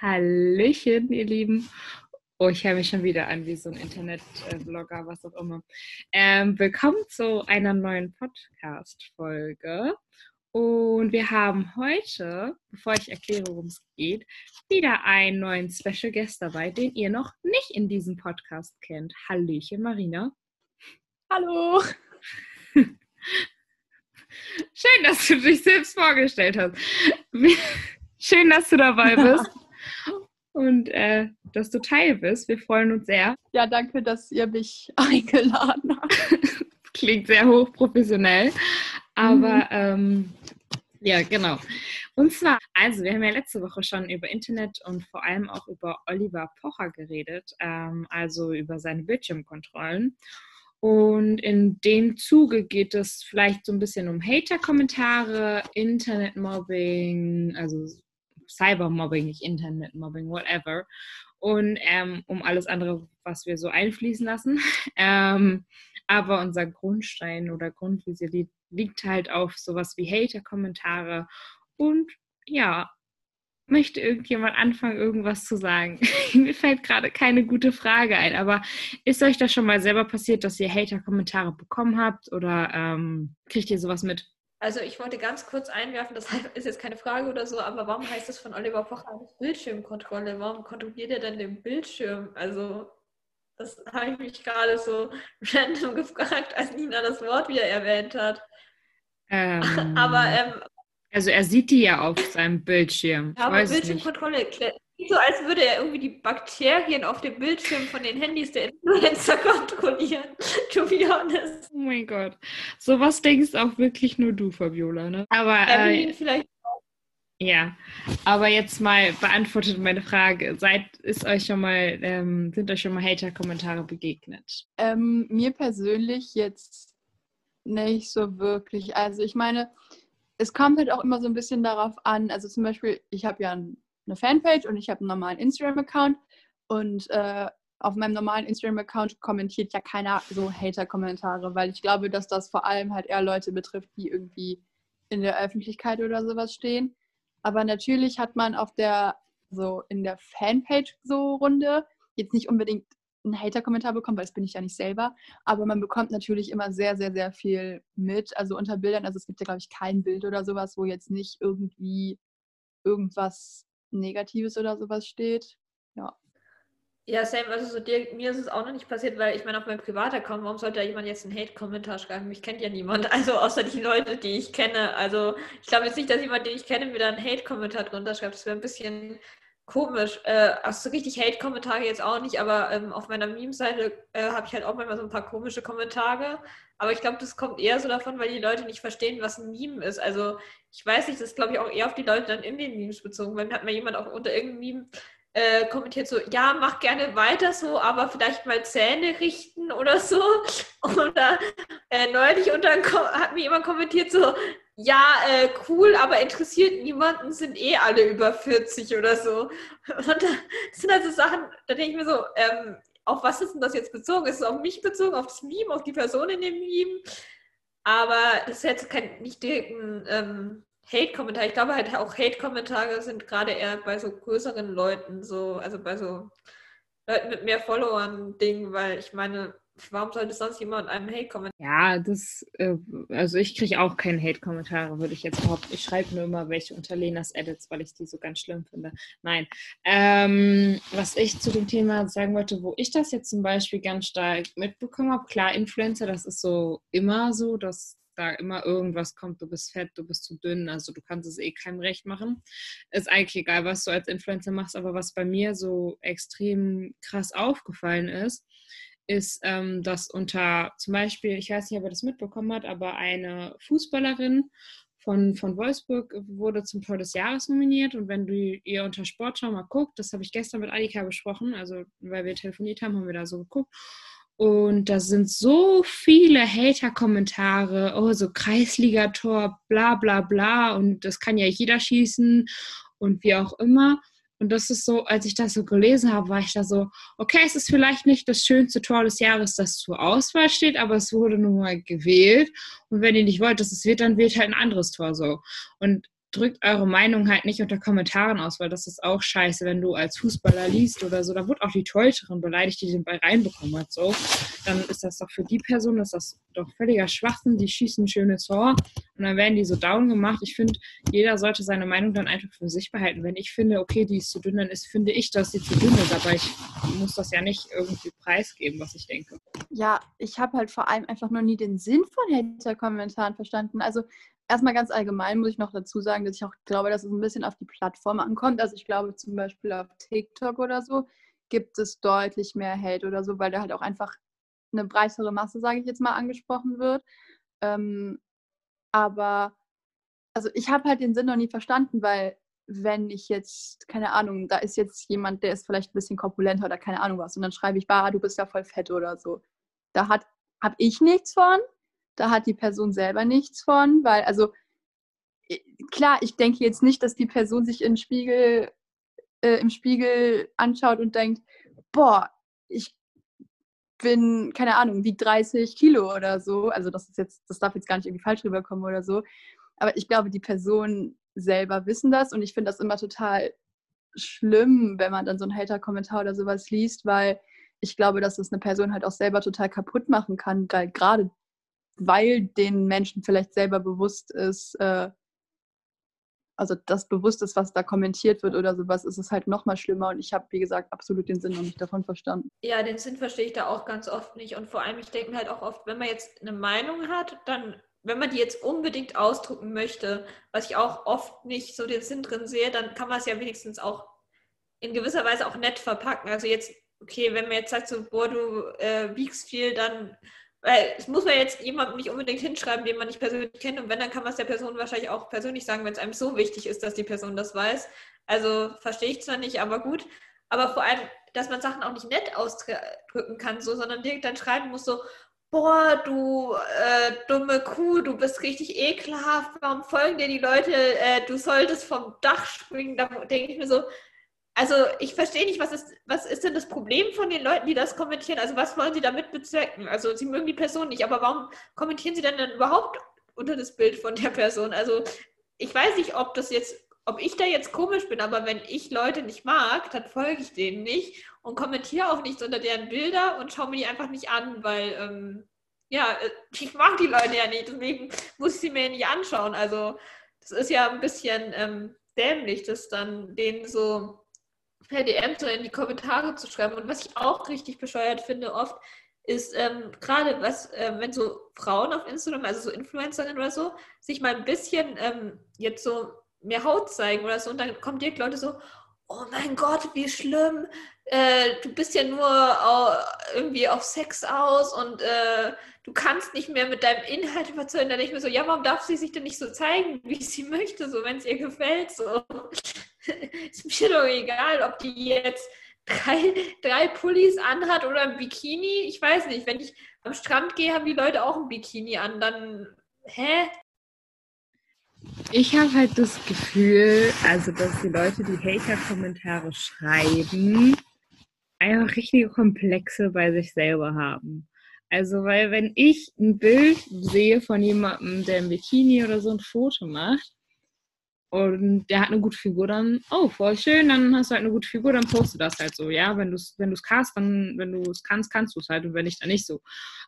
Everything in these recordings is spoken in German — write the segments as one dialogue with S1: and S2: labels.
S1: Hallöchen, ihr Lieben. Oh, ich höre mich schon wieder an wie so ein Internet-Blogger, was auch immer. Ähm, willkommen zu einer neuen Podcast-Folge. Und wir haben heute, bevor ich erkläre, worum es geht, wieder einen neuen Special Guest dabei, den ihr noch nicht in diesem Podcast kennt. Hallöchen, Marina.
S2: Hallo.
S1: Schön, dass du dich selbst vorgestellt hast. Schön, dass du dabei bist und äh, dass du Teil bist. Wir freuen uns sehr.
S2: Ja, danke, dass ihr mich eingeladen habt.
S1: Klingt sehr hochprofessionell, aber mhm. ähm, ja, genau. Und zwar, also wir haben ja letzte Woche schon über Internet und vor allem auch über Oliver Pocher geredet, ähm, also über seine Bildschirmkontrollen. Und in dem Zuge geht es vielleicht so ein bisschen um Hater-Kommentare, Internetmobbing, also Cybermobbing, nicht Internetmobbing, whatever. Und ähm, um alles andere, was wir so einfließen lassen. ähm, aber unser Grundstein oder Grundvisier liegt halt auf sowas wie Hater-Kommentare. Und ja, möchte irgendjemand anfangen, irgendwas zu sagen? Mir fällt gerade keine gute Frage ein, aber ist euch das schon mal selber passiert, dass ihr Hater-Kommentare bekommen habt oder ähm, kriegt ihr sowas mit?
S3: Also ich wollte ganz kurz einwerfen, das ist jetzt keine Frage oder so, aber warum heißt es von Oliver Pocher nicht Bildschirmkontrolle? Warum kontrolliert er denn den Bildschirm? Also das habe ich mich gerade so random gefragt, als Nina das Wort wieder erwähnt hat.
S1: Ähm, aber ähm, also er sieht die ja auf seinem Bildschirm.
S3: Ja, aber Bildschirmkontrolle so, als würde er irgendwie die Bakterien auf dem Bildschirm von den Handys der Influencer kontrollieren. To be honest.
S1: Oh mein Gott. So was denkst auch wirklich nur du, Fabiola, ne?
S3: Aber. Äh, vielleicht
S1: ja, aber jetzt mal beantwortet meine Frage. Seid, ist euch schon mal, ähm, sind euch schon mal Hater-Kommentare begegnet?
S2: Ähm, mir persönlich jetzt nicht so wirklich. Also ich meine, es kommt halt auch immer so ein bisschen darauf an. Also zum Beispiel, ich habe ja eine Fanpage und ich habe einen normalen Instagram-Account und äh, auf meinem normalen Instagram-Account kommentiert ja keiner so Hater-Kommentare, weil ich glaube, dass das vor allem halt eher Leute betrifft, die irgendwie in der Öffentlichkeit oder sowas stehen. Aber natürlich hat man auf der, so in der Fanpage so Runde jetzt nicht unbedingt einen Hater-Kommentar bekommen, weil das bin ich ja nicht selber. Aber man bekommt natürlich immer sehr, sehr, sehr viel mit. Also unter Bildern, also es gibt ja, glaube ich, kein Bild oder sowas, wo jetzt nicht irgendwie irgendwas Negatives oder sowas steht. Ja.
S3: Ja, Sam, also so dir, mir ist es auch noch nicht passiert, weil ich meine, auf meinem Privater-Account, warum sollte da jemand jetzt einen Hate-Kommentar schreiben? Mich kennt ja niemand, also außer die Leute, die ich kenne. Also ich glaube jetzt nicht, dass jemand, den ich kenne, mir da einen Hate-Kommentar drunter schreibt. Das wäre ein bisschen komisch. Äh, also so richtig Hate-Kommentare jetzt auch nicht, aber ähm, auf meiner Meme-Seite äh, habe ich halt auch manchmal so ein paar komische Kommentare. Aber ich glaube, das kommt eher so davon, weil die Leute nicht verstehen, was ein Meme ist. Also ich weiß nicht, das ist glaube ich auch eher auf die Leute dann in den Memes bezogen. Wenn hat mir jemand auch unter irgendeinem Meme äh, kommentiert so, ja, mach gerne weiter so, aber vielleicht mal Zähne richten oder so. Oder äh, neulich unter, hat mir jemand kommentiert so, ja, äh, cool, aber interessiert niemanden, sind eh alle über 40 oder so. Und das sind also Sachen, da denke ich mir so, ähm, auf was ist denn das jetzt bezogen? Ist es auf mich bezogen, auf das Meme, auf die Person in dem Meme? Aber das ist jetzt kein, nicht direkt ein ähm, Hate-Kommentar. Ich glaube halt auch Hate-Kommentare sind gerade eher bei so größeren Leuten so, also bei so Leuten mit mehr Followern Ding, weil ich meine, warum sollte sonst jemand einen Hate-Kommentar?
S1: Ja, das, äh, also ich kriege auch keine Hate-Kommentare, würde ich jetzt behaupten. Ich schreibe nur immer welche unter Lenas Edits, weil ich die so ganz schlimm finde. Nein. Ähm, was ich zu dem Thema sagen wollte, wo ich das jetzt zum Beispiel ganz stark mitbekommen habe, klar, Influencer, das ist so immer so, dass da immer irgendwas kommt, du bist fett, du bist zu dünn, also du kannst es eh keinem recht machen. Ist eigentlich egal, was du als Influencer machst, aber was bei mir so extrem krass aufgefallen ist, ist, ähm, dass unter zum Beispiel, ich weiß nicht, ob er das mitbekommen hat, aber eine Fußballerin von, von Wolfsburg wurde zum Tor des Jahres nominiert. Und wenn du ihr unter Sportschau mal guckt, das habe ich gestern mit Annika besprochen, also weil wir telefoniert haben, haben wir da so geguckt. Und da sind so viele Hater-Kommentare, oh, so Kreisligator, bla bla bla, und das kann ja jeder schießen und wie auch immer. Und das ist so, als ich das so gelesen habe, war ich da so, okay, es ist vielleicht nicht das schönste Tor des Jahres, das zur Auswahl steht, aber es wurde nun mal gewählt. Und wenn ihr nicht wollt, dass es wird, dann wählt halt ein anderes Tor so. Und drückt eure Meinung halt nicht unter Kommentaren aus, weil das ist auch scheiße, wenn du als Fußballer liest oder so. Da wurde auch die Torhüterin beleidigt, die den Ball reinbekommen hat. So, dann ist das doch für die Person, ist das doch völliger Schwachsinn. Die schießen ein schönes Tor und dann werden die so down gemacht. Ich finde, jeder sollte seine Meinung dann einfach für sich behalten. Wenn ich finde, okay, die ist zu dünn, dann ist, finde ich, dass sie zu dünn ist. Aber ich muss das ja nicht irgendwie preisgeben, was ich denke.
S2: Ja, ich habe halt vor allem einfach noch nie den Sinn von Hater-Kommentaren verstanden. Also erstmal ganz allgemein muss ich noch dazu sagen, dass ich auch glaube, dass es ein bisschen auf die Plattform ankommt. Also ich glaube zum Beispiel auf TikTok oder so gibt es deutlich mehr Hate oder so, weil da halt auch einfach eine breitere Masse, sage ich jetzt mal, angesprochen wird. Ähm, aber also ich habe halt den Sinn noch nie verstanden, weil wenn ich jetzt, keine Ahnung, da ist jetzt jemand, der ist vielleicht ein bisschen korpulenter oder keine Ahnung was und dann schreibe ich, bah, du bist ja voll fett oder so. Da hat habe ich nichts von, da hat die Person selber nichts von, weil, also klar, ich denke jetzt nicht, dass die Person sich im Spiegel, äh, im Spiegel anschaut und denkt, boah, ich bin, keine Ahnung, wiegt 30 Kilo oder so. Also das ist jetzt, das darf jetzt gar nicht irgendwie falsch rüberkommen oder so. Aber ich glaube, die Personen selber wissen das und ich finde das immer total schlimm, wenn man dann so einen Hater-Kommentar oder sowas liest, weil ich glaube, dass das eine Person halt auch selber total kaputt machen kann, gerade weil den Menschen vielleicht selber bewusst ist, äh, also das bewusst ist, was da kommentiert wird oder sowas, ist es halt nochmal schlimmer. Und ich habe, wie gesagt, absolut den Sinn noch nicht davon verstanden.
S3: Ja, den Sinn verstehe ich da auch ganz oft nicht. Und vor allem, ich denke halt auch oft, wenn man jetzt eine Meinung hat, dann, wenn man die jetzt unbedingt ausdrücken möchte, was ich auch oft nicht so den Sinn drin sehe, dann kann man es ja wenigstens auch in gewisser Weise auch nett verpacken. Also jetzt, okay, wenn man jetzt sagt so, boah, du äh, wiegst viel, dann weil es muss man jetzt jemandem nicht unbedingt hinschreiben, den man nicht persönlich kennt. Und wenn, dann kann man es der Person wahrscheinlich auch persönlich sagen, wenn es einem so wichtig ist, dass die Person das weiß. Also verstehe ich zwar nicht, aber gut. Aber vor allem, dass man Sachen auch nicht nett ausdrücken kann, so, sondern direkt dann schreiben muss, so, boah, du äh, dumme Kuh, du bist richtig ekelhaft, warum folgen dir die Leute, äh, du solltest vom Dach springen. Da denke ich mir so, also ich verstehe nicht, was ist, was ist denn das Problem von den Leuten, die das kommentieren? Also was wollen sie damit bezwecken? Also sie mögen die Person nicht, aber warum kommentieren sie denn dann überhaupt unter das Bild von der Person? Also ich weiß nicht, ob das jetzt, ob ich da jetzt komisch bin, aber wenn ich Leute nicht mag, dann folge ich denen nicht und kommentiere auch nichts unter deren Bilder und schaue mir die einfach nicht an, weil ähm, ja, äh, ich mag die Leute ja nicht, deswegen muss ich sie mir nicht anschauen. Also das ist ja ein bisschen ähm, dämlich, das dann denen so per DM so in die Kommentare zu schreiben. Und was ich auch richtig bescheuert finde oft, ist ähm, gerade, was, äh, wenn so Frauen auf Instagram, also so Influencerinnen oder so, sich mal ein bisschen ähm, jetzt so mehr Haut zeigen oder so und dann kommen direkt Leute so, oh mein Gott, wie schlimm, äh, du bist ja nur irgendwie auf Sex aus und äh, du kannst nicht mehr mit deinem Inhalt überzeugen. Dann denke ich mir so, ja, warum darf sie sich denn nicht so zeigen, wie sie möchte, so wenn es ihr gefällt? So. ist mir doch egal, ob die jetzt drei, drei Pullis anhat oder ein Bikini. Ich weiß nicht, wenn ich am Strand gehe, haben die Leute auch ein Bikini an. Dann, hä?
S1: Ich habe halt das Gefühl, also dass die Leute, die Hater-Kommentare schreiben, einfach richtige Komplexe bei sich selber haben. Also, weil wenn ich ein Bild sehe von jemandem, der im Bikini oder so ein Foto macht und der hat eine gute Figur, dann, oh, voll schön, dann hast du halt eine gute Figur, dann poste das halt so, ja. Wenn du es wenn kannst, dann, wenn du es kannst, kannst du es halt und wenn nicht, dann nicht so.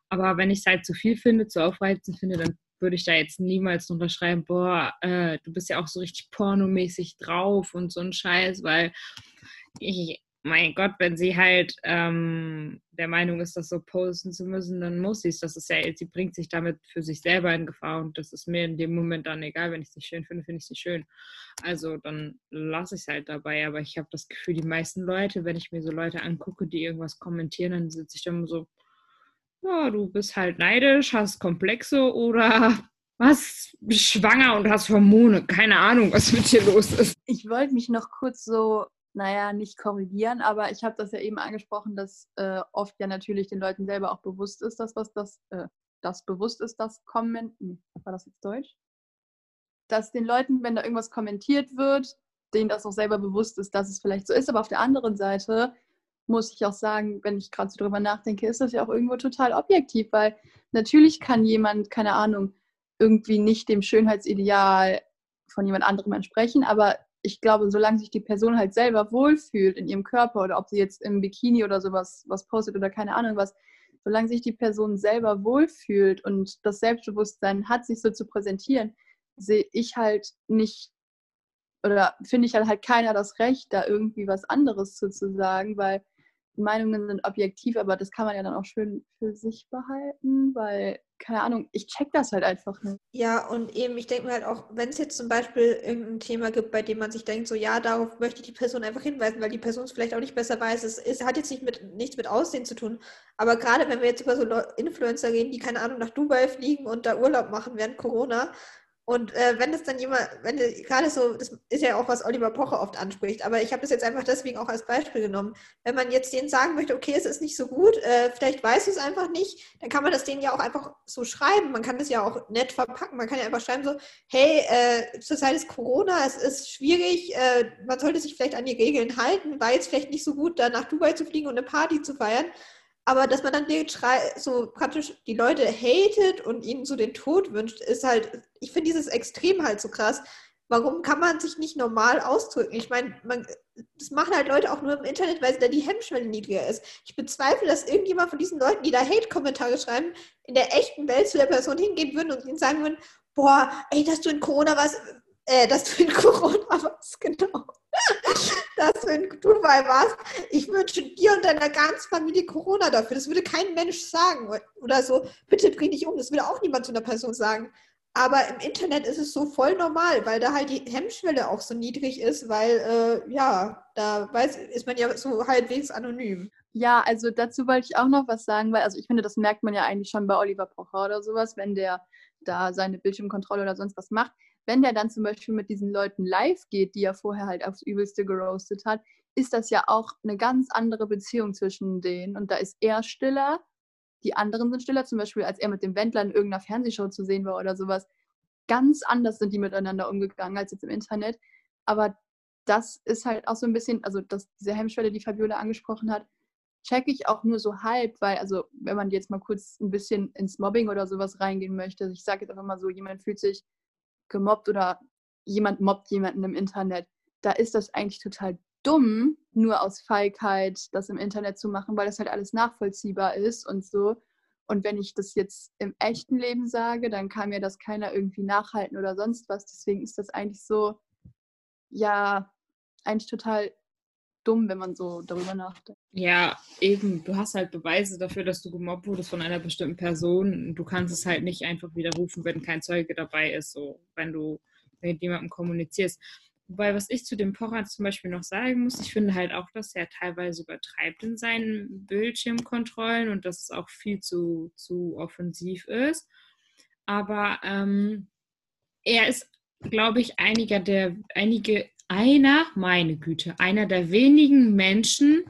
S1: Aber wenn ich es halt zu viel finde, zu aufreizend finde, dann würde ich da jetzt niemals drunter schreiben, boah, äh, du bist ja auch so richtig pornomäßig drauf und so ein Scheiß, weil ich, mein Gott, wenn sie halt ähm, der Meinung ist, das so posten zu müssen, dann muss sie es. Das ist ja, sie bringt sich damit für sich selber in Gefahr und das ist mir in dem Moment dann egal. Wenn ich es nicht schön finde, finde ich es nicht schön. Also dann lasse ich es halt dabei. Aber ich habe das Gefühl, die meisten Leute, wenn ich mir so Leute angucke, die irgendwas kommentieren, dann sitze ich dann so, ja, du bist halt neidisch, hast Komplexe oder was schwanger und hast Hormone. Keine Ahnung, was mit dir los ist.
S2: Ich wollte mich noch kurz so naja, nicht korrigieren, aber ich habe das ja eben angesprochen, dass äh, oft ja natürlich den Leuten selber auch bewusst ist, dass was das, äh, das bewusst ist, das Komment, hm, war das jetzt Deutsch? Dass den Leuten, wenn da irgendwas kommentiert wird, denen das auch selber bewusst ist, dass es vielleicht so ist, aber auf der anderen Seite muss ich auch sagen, wenn ich gerade so drüber nachdenke, ist das ja auch irgendwo total objektiv, weil natürlich kann jemand, keine Ahnung, irgendwie nicht dem Schönheitsideal von jemand anderem entsprechen, aber ich glaube, solange sich die Person halt selber wohlfühlt in ihrem Körper oder ob sie jetzt im Bikini oder sowas was postet oder keine Ahnung was, solange sich die Person selber wohlfühlt und das Selbstbewusstsein hat, sich so zu präsentieren, sehe ich halt nicht oder finde ich halt, halt keiner das Recht, da irgendwie was anderes zu, zu sagen, weil Meinungen sind objektiv, aber das kann man ja dann auch schön für sich behalten, weil, keine Ahnung, ich check das halt einfach nicht.
S3: Ja, und eben, ich denke mir halt auch, wenn es jetzt zum Beispiel irgendein Thema gibt, bei dem man sich denkt, so ja, darauf möchte ich die Person einfach hinweisen, weil die Person es vielleicht auch nicht besser weiß. Es, es hat jetzt nicht mit, nichts mit Aussehen zu tun, aber gerade wenn wir jetzt über so Influencer reden, die keine Ahnung nach Dubai fliegen und da Urlaub machen während Corona, und äh, wenn es dann jemand, wenn gerade so, das ist ja auch, was Oliver Pocher oft anspricht, aber ich habe das jetzt einfach deswegen auch als Beispiel genommen. Wenn man jetzt denen sagen möchte, okay, es ist nicht so gut, äh, vielleicht weiß es einfach nicht, dann kann man das denen ja auch einfach so schreiben. Man kann das ja auch nett verpacken. Man kann ja einfach schreiben so, hey, äh, zurzeit ist Corona, es ist schwierig, äh, man sollte sich vielleicht an die Regeln halten, war jetzt vielleicht nicht so gut, da nach Dubai zu fliegen und eine Party zu feiern. Aber dass man dann so praktisch die Leute hatet und ihnen so den Tod wünscht, ist halt, ich finde dieses Extrem halt so krass. Warum kann man sich nicht normal ausdrücken? Ich meine, das machen halt Leute auch nur im Internet, weil da die Hemmschwelle niedriger ist. Ich bezweifle, dass irgendjemand von diesen Leuten, die da Hate-Kommentare schreiben, in der echten Welt zu der Person hingehen würden und ihnen sagen würden, boah, ey, dass du in Corona warst, äh, dass du in Corona warst, genau dass du in Dubai warst. Ich wünsche dir und deiner ganzen Familie Corona dafür. Das würde kein Mensch sagen. Oder so, bitte dreh dich um. Das würde auch niemand zu einer Person sagen. Aber im Internet ist es so voll normal, weil da halt die Hemmschwelle auch so niedrig ist, weil, äh, ja, da weiß, ist man ja so halbwegs anonym.
S2: Ja, also dazu wollte ich auch noch was sagen, weil, also ich finde, das merkt man ja eigentlich schon bei Oliver Pocher oder sowas, wenn der da seine Bildschirmkontrolle oder sonst was macht wenn der dann zum Beispiel mit diesen Leuten live geht, die er vorher halt aufs Übelste geroastet hat, ist das ja auch eine ganz andere Beziehung zwischen denen. Und da ist er stiller, die anderen sind stiller, zum Beispiel als er mit dem Wendler in irgendeiner Fernsehshow zu sehen war oder sowas. Ganz anders sind die miteinander umgegangen als jetzt im Internet. Aber das ist halt auch so ein bisschen, also das, diese Hemmschwelle, die Fabiola angesprochen hat, checke ich auch nur so halb, weil, also wenn man jetzt mal kurz ein bisschen ins Mobbing oder sowas reingehen möchte, ich sage jetzt einfach mal so, jemand fühlt sich gemobbt oder jemand mobbt jemanden im Internet, da ist das eigentlich total dumm, nur aus Feigheit das im Internet zu machen, weil das halt alles nachvollziehbar ist und so. Und wenn ich das jetzt im echten Leben sage, dann kann mir das keiner irgendwie nachhalten oder sonst was. Deswegen ist das eigentlich so, ja, eigentlich total dumm, wenn man so darüber nachdenkt.
S1: Ja, eben, du hast halt Beweise dafür, dass du gemobbt wurdest von einer bestimmten Person. Du kannst es halt nicht einfach widerrufen, wenn kein Zeuge dabei ist, so wenn du mit jemandem kommunizierst. Wobei, was ich zu dem Pocher zum Beispiel noch sagen muss, ich finde halt auch, dass er teilweise übertreibt in seinen Bildschirmkontrollen und dass es auch viel zu, zu offensiv ist. Aber ähm, er ist, glaube ich, einiger der, einige einer, meine Güte, einer der wenigen Menschen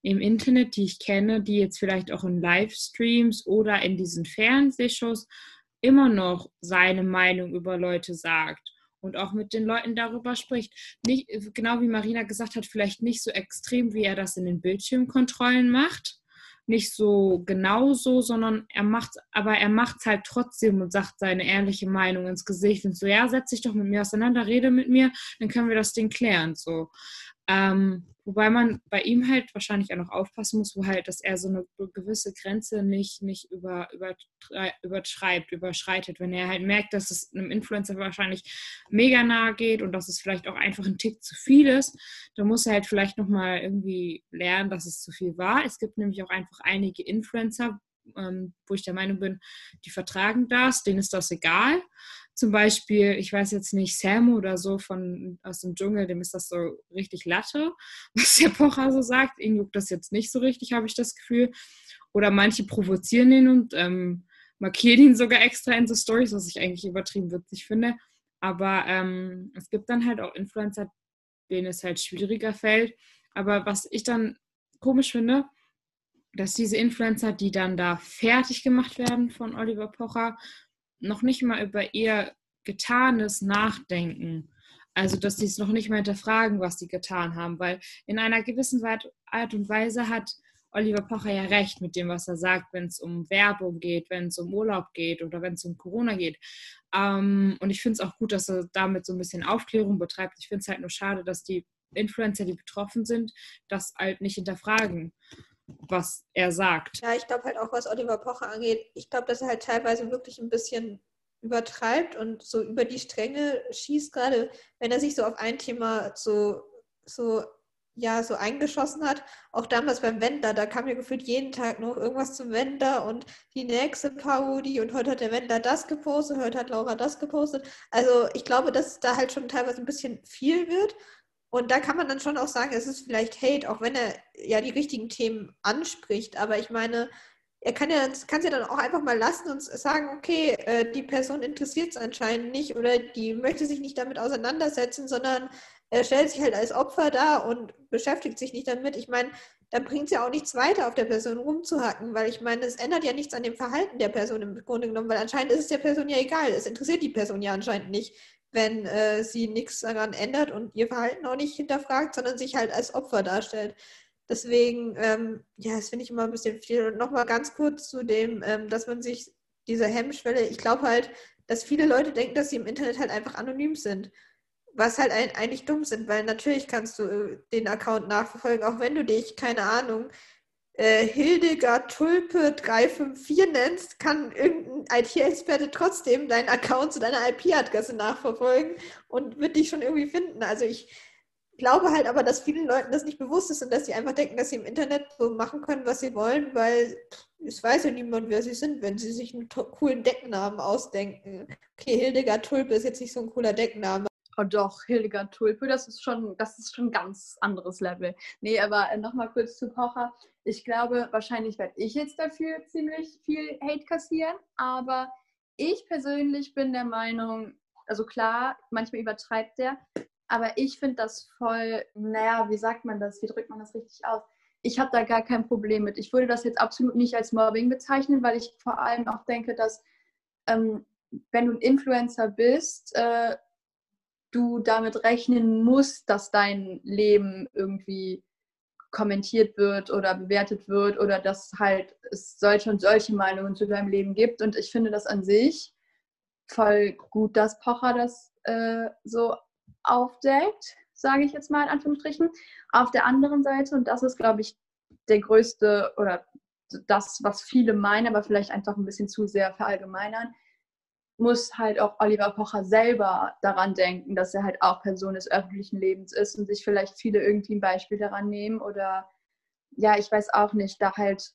S1: im Internet, die ich kenne, die jetzt vielleicht auch in Livestreams oder in diesen Fernsehshows immer noch seine Meinung über Leute sagt und auch mit den Leuten darüber spricht. Nicht, genau wie Marina gesagt hat, vielleicht nicht so extrem, wie er das in den Bildschirmkontrollen macht, nicht so genau so, sondern er macht, aber er macht es halt trotzdem und sagt seine ehrliche Meinung ins Gesicht und so, ja, setz dich doch mit mir auseinander, rede mit mir, dann können wir das Ding klären. So. Ähm, wobei man bei ihm halt wahrscheinlich auch noch aufpassen muss, wo halt, dass er so eine gewisse Grenze nicht, nicht über, über, überschreitet. Wenn er halt merkt, dass es einem Influencer wahrscheinlich mega nahe geht und dass es vielleicht auch einfach ein Tick zu viel ist, dann muss er halt vielleicht nochmal irgendwie lernen, dass es zu viel war. Es gibt nämlich auch einfach einige Influencer, ähm, wo ich der Meinung bin, die vertragen das, denen ist das egal. Zum Beispiel, ich weiß jetzt nicht, Sam oder so von aus dem Dschungel, dem ist das so richtig Latte, was der Pocher so sagt. Ihn juckt das jetzt nicht so richtig, habe ich das Gefühl. Oder manche provozieren ihn und ähm, markieren ihn sogar extra in so Stories, was ich eigentlich übertrieben witzig finde. Aber ähm, es gibt dann halt auch Influencer, denen es halt schwieriger fällt. Aber was ich dann komisch finde, dass diese Influencer, die dann da fertig gemacht werden von Oliver Pocher, noch nicht mal über ihr Getanes nachdenken. Also, dass sie es noch nicht mal hinterfragen, was sie getan haben, weil in einer gewissen Art und Weise hat Oliver Pocher ja recht mit dem, was er sagt, wenn es um Werbung geht, wenn es um Urlaub geht oder wenn es um Corona geht. Ähm, und ich finde es auch gut, dass er damit so ein bisschen Aufklärung betreibt. Ich finde es halt nur schade, dass die Influencer, die betroffen sind, das halt nicht hinterfragen, was er sagt.
S3: Ja, ich glaube halt auch, was Oliver Pocher angeht, ich glaube, dass er halt teilweise wirklich ein bisschen übertreibt und so über die Stränge schießt, gerade wenn er sich so auf ein Thema so, so ja so eingeschossen hat. Auch damals beim Wender, da kam ja gefühlt jeden Tag noch irgendwas zum Wender und die nächste Parodie und heute hat der Wender das gepostet, heute hat Laura das gepostet. Also ich glaube, dass da halt schon teilweise ein bisschen viel wird. Und da kann man dann schon auch sagen, es ist vielleicht Hate, auch wenn er ja die richtigen Themen anspricht. Aber ich meine, er kann ja kann ja dann auch einfach mal lassen und sagen, okay, äh, die Person interessiert es anscheinend nicht oder die möchte sich nicht damit auseinandersetzen, sondern er stellt sich halt als Opfer da und beschäftigt sich nicht damit. Ich meine, dann bringt es ja auch nichts weiter, auf der Person rumzuhacken, weil ich meine, es ändert ja nichts an dem Verhalten der Person im Grunde genommen, weil anscheinend ist es der Person ja egal. Es interessiert die Person ja anscheinend nicht, wenn äh, sie nichts daran ändert und ihr Verhalten auch nicht hinterfragt, sondern sich halt als Opfer darstellt. Deswegen, ähm, ja, das finde ich immer ein bisschen viel. Und nochmal ganz kurz zu dem, ähm, dass man sich diese Hemmschwelle, ich glaube halt, dass viele Leute denken, dass sie im Internet halt einfach anonym sind was halt ein, eigentlich dumm sind, weil natürlich kannst du äh, den Account nachverfolgen, auch wenn du dich, keine Ahnung, äh, Hildegard Tulpe 354 nennst, kann irgendein IT-Experte trotzdem deinen Account zu deiner IP-Adresse nachverfolgen und wird dich schon irgendwie finden. Also ich glaube halt aber, dass vielen Leuten das nicht bewusst ist und dass sie einfach denken, dass sie im Internet so machen können, was sie wollen, weil es weiß ja niemand, wer sie sind, wenn sie sich einen coolen Decknamen ausdenken. Okay, Hildegard Tulpe ist jetzt nicht so ein cooler Deckname,
S2: Oh doch, Hildegard Tulpe, das ist schon, das ist schon ein ganz anderes Level. Nee, aber äh, nochmal kurz zu Pocher. Ich glaube, wahrscheinlich werde ich jetzt dafür ziemlich viel Hate kassieren, aber ich persönlich bin der Meinung, also klar, manchmal übertreibt der, aber ich finde das voll, naja, wie sagt man das, wie drückt man das richtig aus? Ich habe da gar kein Problem mit. Ich würde das jetzt absolut nicht als Mobbing bezeichnen, weil ich vor allem auch denke, dass ähm, wenn du ein Influencer bist, äh, du damit rechnen musst, dass dein Leben irgendwie kommentiert wird oder bewertet wird oder dass halt es solche und solche Meinungen zu deinem Leben gibt. Und ich finde das an sich voll gut, dass Pocher das äh, so aufdeckt, sage ich jetzt mal in Anführungsstrichen. Auf der anderen Seite, und das ist, glaube ich, der größte oder das, was viele meinen, aber vielleicht einfach ein bisschen zu sehr verallgemeinern, muss halt auch Oliver Pocher selber daran denken, dass er halt auch Person des öffentlichen Lebens ist und sich vielleicht viele irgendwie ein Beispiel daran nehmen oder ja, ich weiß auch nicht, da halt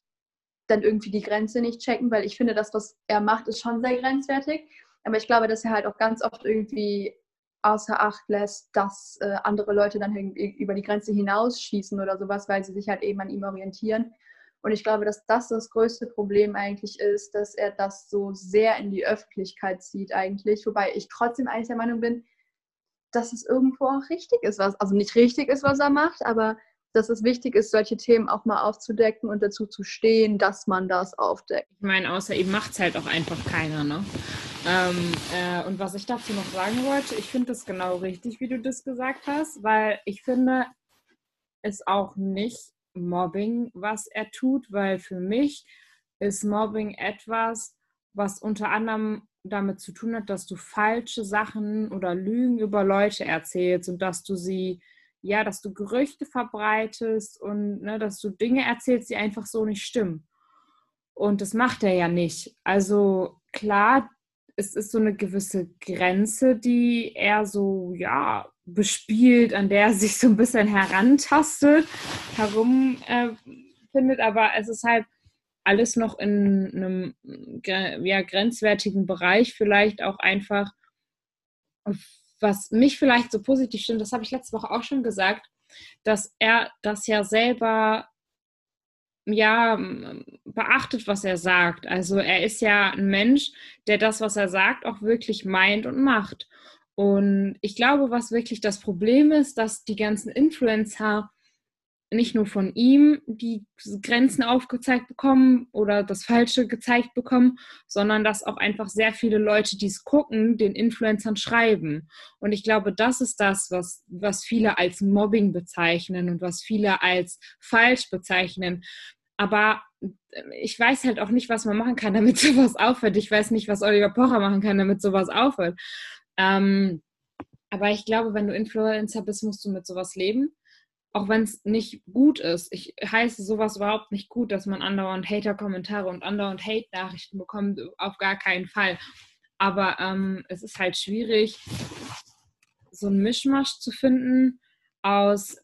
S2: dann irgendwie die Grenze nicht checken, weil ich finde, das, was er macht, ist schon sehr grenzwertig. Aber ich glaube, dass er halt auch ganz oft irgendwie außer Acht lässt, dass äh, andere Leute dann über die Grenze hinausschießen oder sowas, weil sie sich halt eben an ihm orientieren. Und ich glaube, dass das das größte Problem eigentlich ist, dass er das so sehr in die Öffentlichkeit zieht eigentlich. Wobei ich trotzdem eigentlich der Meinung bin, dass es irgendwo auch richtig ist, was, also nicht richtig ist, was er macht, aber dass es wichtig ist, solche Themen auch mal aufzudecken und dazu zu stehen, dass man das aufdeckt.
S1: Ich meine, außer ihm macht es halt auch einfach keiner, ne? Ähm, äh, und was ich dazu noch sagen wollte, ich finde das genau richtig, wie du das gesagt hast, weil ich finde es auch nicht Mobbing, was er tut, weil für mich ist Mobbing etwas, was unter anderem damit zu tun hat, dass du falsche Sachen oder Lügen über Leute erzählst und dass du sie, ja, dass du Gerüchte verbreitest und ne, dass du Dinge erzählst, die einfach so nicht stimmen. Und das macht er ja nicht. Also klar, es ist so eine gewisse Grenze, die er so, ja, bespielt, an der er sich so ein bisschen herantastet, herumfindet, äh, aber es ist halt alles noch in einem ja, grenzwertigen Bereich, vielleicht auch einfach, was mich vielleicht so positiv stimmt, das habe ich letzte Woche auch schon gesagt, dass er das ja selber ja, beachtet, was er sagt. Also er ist ja ein Mensch, der das, was er sagt, auch wirklich meint und macht. Und ich glaube, was wirklich das Problem ist, dass die ganzen Influencer nicht nur von ihm die Grenzen aufgezeigt bekommen oder das Falsche gezeigt bekommen, sondern dass auch einfach sehr viele Leute, die es gucken, den Influencern schreiben. Und ich glaube, das ist das, was, was viele als Mobbing bezeichnen und was viele als falsch bezeichnen. Aber ich weiß halt auch nicht, was man machen kann, damit sowas aufhört. Ich weiß nicht, was Oliver Pocher machen kann, damit sowas aufhört. Ähm, aber ich glaube, wenn du Influencer bist, musst du mit sowas leben. Auch wenn es nicht gut ist. Ich heiße sowas überhaupt nicht gut, dass man andauernd Hater-Kommentare und andauernd Hate-Nachrichten bekommt. Auf gar keinen Fall. Aber ähm, es ist halt schwierig, so einen Mischmasch zu finden aus